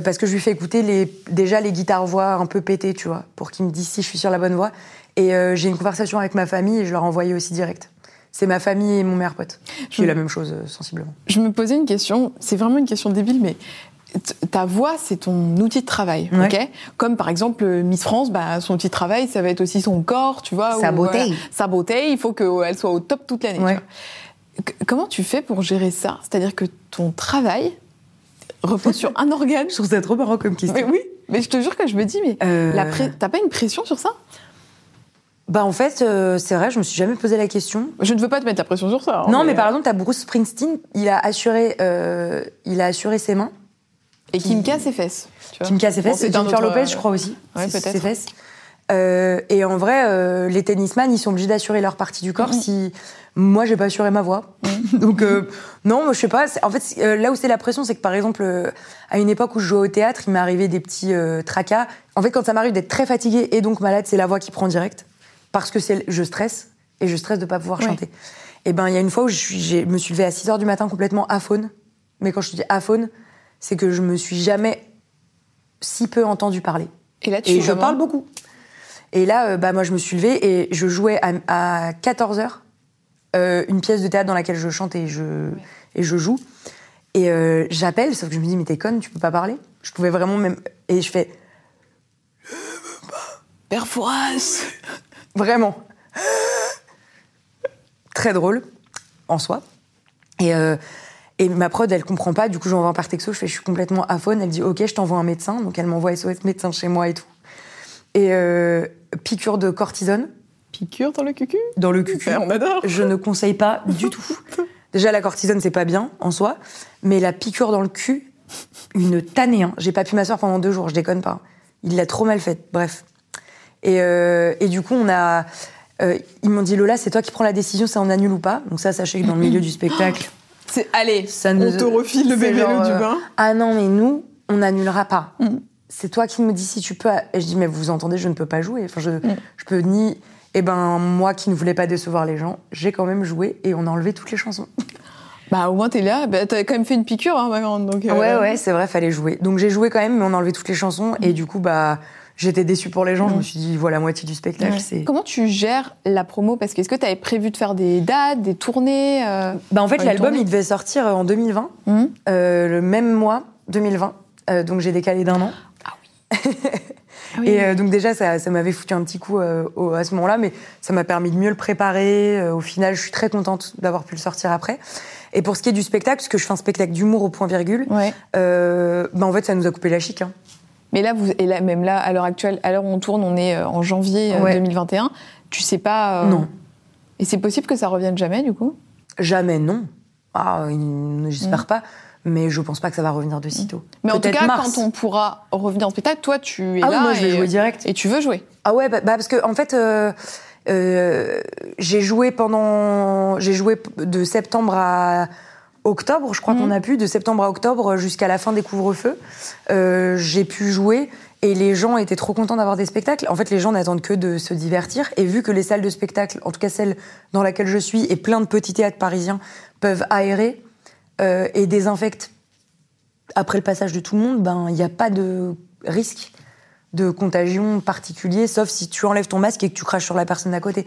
Parce que je lui fais écouter les, déjà les guitares-voix un peu pétées, tu vois, pour qu'il me dise si je suis sur la bonne voie. Et j'ai une conversation avec ma famille et je leur ai envoyé aussi direct. C'est ma famille et mon meilleur pote. Est Mhm. la même chose, euh, sensiblement. Je me posais une question, c'est vraiment une question débile, mais ta voix, c'est ton outil de travail, Ouais. ok? Comme par exemple euh, Miss France, bah, son outil de travail, ça va être aussi son corps, tu vois. Sa beauté. voilà, sa beauté, il faut qu'elle soit au top toute l'année. Ouais. Comment tu fais pour gérer ça? C'est-à-dire que ton travail repose sur un *laughs* organe? Je trouve ça trop marrant comme question. Mais oui, mais je te jure que je me dis, mais Euh, t'as pas une pression sur ça? Bah en fait, euh, c'est vrai, je me suis jamais posé la question. Je ne veux pas te mettre la pression sur ça. hein, non, mais par exemple, t'as Bruce Springsteen, il a assuré, euh, il a assuré ses mains. Et qui me casse ses fesses. tu vois. Qui me casse ses Bon, fesses. un Jennifer autre, Lopez, euh, je crois aussi. ouais, peut-être. Ses fesses. Euh, et en vrai, euh, les tennisman, ils sont obligés d'assurer leur partie du corps Mhm. si moi j'ai pas assuré ma voix. *laughs* Donc euh, non, je sais pas. En fait, euh, là où c'est la pression, c'est que par exemple, euh, à une époque où je jouais au théâtre, il m'est arrivé des petits euh, tracas. En fait, quand ça m'arrive d'être très fatiguée et donc malade, c'est la voix qui prend direct parce que c'est je stresse et je stresse de pas pouvoir Ouais. chanter. Et ben il y a une fois où je, suis, me suis levée à 6 heures du matin complètement aphone. Mais quand je te dis aphone, c'est que je me suis jamais si peu entendu parler. Et là, tu Et je parle beaucoup. Et là, euh, bah, moi, je me suis levée et je jouais à, 14h une pièce de théâtre dans laquelle je chante et je, et je joue. Et euh, j'appelle, sauf que je me dis, mais t'es conne, tu peux pas parler. Je pouvais vraiment même. Et je fais Perforas vraiment. Très drôle, en soi. Et, euh, et ma prod, elle comprend pas. Du coup, j'envoie un par texto. Je fais, je suis complètement aphone. Elle dit, OK, je t'envoie un médecin. Donc, elle m'envoie SOS médecin chez moi et tout. Et euh, piqûre de cortisone Piqûre dans le cucu? Dans le cucu. On adore Je ne conseille pas du tout. *laughs* Déjà, la cortisone, c'est pas bien en soi, mais la piqûre dans le cul, une tannée. Hein. J'ai pas pu m'asseoir pendant deux jours, je déconne pas. Il l'a trop mal faite, bref. Et, euh, et du coup, on a. euh, ils m'ont dit Lola, c'est toi qui prends la décision, ça en annule ou pas? Donc, ça, sachez que dans le milieu du spectacle, *gasps* C'est allez, ça on ne- te refile le bébé genre, du euh, bain. Ah non, mais nous, on n'annulera pas. Mm. c'est toi qui me dis si tu peux. Et je dis, mais vous entendez, je ne peux pas jouer. Enfin, je, Mm. je peux ni. Et ben, moi qui ne voulais pas décevoir les gens, j'ai quand même joué et on a enlevé toutes les chansons. *laughs* Bah, au moins, t'es là. Bah, t'as quand même fait une piqûre, hein, ma grande. Donc, euh, Ouais, ouais, c'est vrai, fallait jouer. Donc j'ai joué quand même, mais on a enlevé toutes les chansons. Et du coup, bah, j'étais déçue pour les gens. Je me suis dit, voilà, la moitié du spectacle, c'est. Comment tu gères la promo? Parce que est-ce que tu avais prévu de faire des dates, des tournées euh, Bah, en fait, Enfin, l'album, il devait sortir euh, en 2020, hum euh, le même mois, 2020. Euh, donc j'ai décalé d'un an. Ah oui. *laughs* Et euh, donc déjà, ça, ça m'avait foutu un petit coup au- à ce moment-là, mais ça m'a permis de mieux le préparer. Au final, je suis très contente d'avoir pu le sortir après. Et pour ce qui est du spectacle, parce que je fais un spectacle d'humour au point virgule, Ouais. bah, en fait, ça nous a coupé la chic. hein. Mais là, vous, et là, même là, à l'heure actuelle, à l'heure où on tourne, on est euh, en janvier euh, Ouais. 2021. Tu sais pas. euh, Non. Et c'est possible que ça revienne jamais, du coup? Jamais, non. Ah, j'espère pas. Mais je pense pas que ça va revenir de sitôt. Mm. Mais en tout cas, mars. quand on pourra revenir en spectacle, toi, tu es Ah oui, là. moi, je vais et, jouer direct. Et tu veux jouer. Ah ouais, bah, bah, parce que en fait, euh, euh, j'ai joué pendant, j'ai joué de septembre à octobre, je crois Mhm. qu'on a pu, de septembre à octobre jusqu'à la fin des couvre-feux. Euh, j'ai pu jouer et les gens étaient trop contents d'avoir des spectacles. En fait, les gens n'attendent que de se divertir et vu que les salles de spectacle, en tout cas celle dans laquelle je suis et plein de petits théâtres parisiens peuvent aérer euh, et désinfectent après le passage de tout le monde, ben il n'y a pas de risque de contagion particulier, sauf si tu enlèves ton masque et que tu craches sur la personne d'à côté.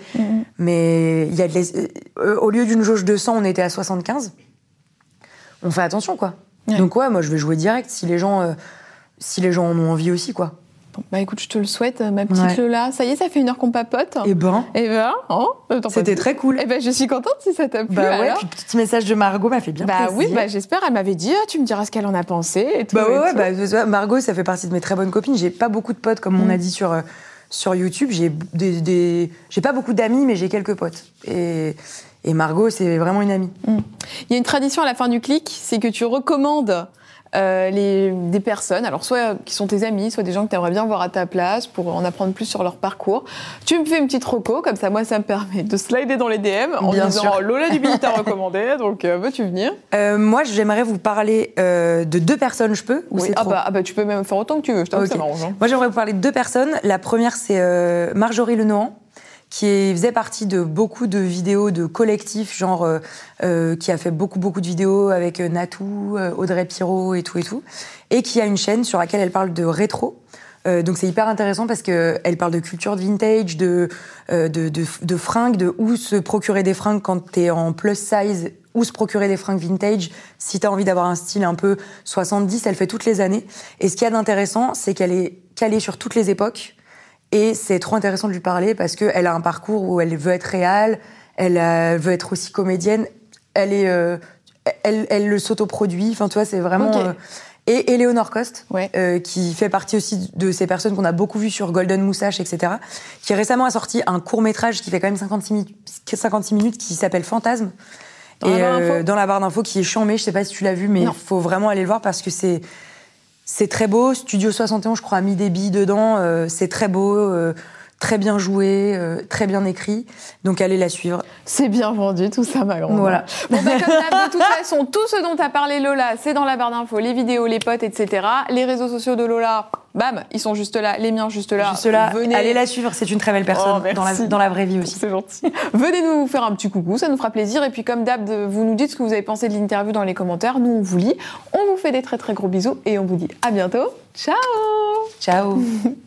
Mais il y a de l'es- euh, au lieu d'une jauge de 100, on était à 75. On fait attention, quoi. Ouais. Donc ouais, moi je vais jouer direct si les gens, euh, si les gens en ont envie aussi, quoi. Bon, bah écoute, je te le souhaite, ma petite Ouais. Lola. Ça y est, ça fait une heure qu'on papote. Et ben, Et ben, hein, t'en pas c'était très cool. Eh ben, je suis contente si ça t'a plu. Bah ouais, alors. puis le petit message de Margot m'a fait bien Bah plaisir. oui, bah j'espère. Elle m'avait dit, ah, tu me diras ce qu'elle en a pensé. Et tout, Bah et ouais, ouais, tout. bah, ça. Margot, ça fait partie de mes très bonnes copines. J'ai pas beaucoup de potes, comme on Mm. a dit sur, euh, sur YouTube. J'ai des, des- j'ai pas beaucoup d'amis, mais j'ai quelques potes. Et, et Margot, c'est vraiment une amie. Il y a une tradition à la fin du clic, c'est que tu recommandes euh, les, des personnes, alors soit qui sont tes amis, soit des gens que tu aimerais bien voir à ta place pour en apprendre plus sur leur parcours. Tu me fais une petite reco, comme ça moi ça me permet de slider dans les DM en Bien disant sûr. Lola Dubilly t'a *laughs* recommandé, donc euh, veux-tu venir? Euh, moi, j'aimerais vous parler de deux personnes, je peux? Ou Oui. c'est ah, trop bah, ah bah tu peux même faire autant que tu veux, je t'avoue que Ok. ça m'arrange. hein. Moi, j'aimerais vous parler de deux personnes. La première, c'est Marjorie Lenohan, qui faisait partie de beaucoup de vidéos de collectifs, genre euh, euh, qui a fait beaucoup beaucoup de vidéos avec euh, Natou, euh, Audrey Pirot et tout et tout, et qui a une chaîne sur laquelle elle parle de rétro. Euh, donc c'est hyper intéressant parce que elle parle de culture de vintage, de, euh, de, de, de fringues, de où se procurer des fringues quand t'es en plus size, où se procurer des fringues vintage. Si t'as envie d'avoir un style un peu 70, elle fait toutes les années. Et ce qu'il y a d'intéressant, c'est qu'elle est calée sur toutes les époques. Et c'est trop intéressant de lui parler parce qu'elle a un parcours où elle veut être réelle, elle euh, veut être aussi comédienne, elle est, euh, elle, elle le s'autoproduit. Enfin, tu vois, c'est vraiment. Euh, et Eleonore Coste, Ouais. euh, qui fait partie aussi de ces personnes qu'on a beaucoup vues sur Golden Moustache, etc., qui récemment a sorti un court métrage qui fait quand même 56 minutes, 56 minutes qui s'appelle Fantasme. Dans la et barre d'infos? dans la barre d'infos qui est chambé, je sais pas si tu l'as vu, mais il faut vraiment aller le voir parce que c'est c'est très beau. Studio 71, je crois, a mis des billes dedans. euh, c'est très beau, euh, très bien joué, euh, très bien écrit. Donc allez la suivre. C'est bien vendu, tout ça, ma grande. Voilà. Bon, bah, comme d'hab, de toute façon, tout ce dont a parlé Lola, c'est dans la barre d'infos, les vidéos, les potes, etc. Les réseaux sociaux de Lola, bam, ils sont juste là, les miens juste là. Juste là, Venez. allez la suivre. C'est une très belle personne Oh, dans, la, dans la vraie vie aussi. C'est gentil. Venez nous faire un petit coucou, ça nous fera plaisir. Et puis, comme d'hab, vous nous dites ce que vous avez pensé de l'interview dans les commentaires. Nous, on vous lit. On vous fait des très très gros bisous et on vous dit à bientôt. Ciao Ciao. *laughs*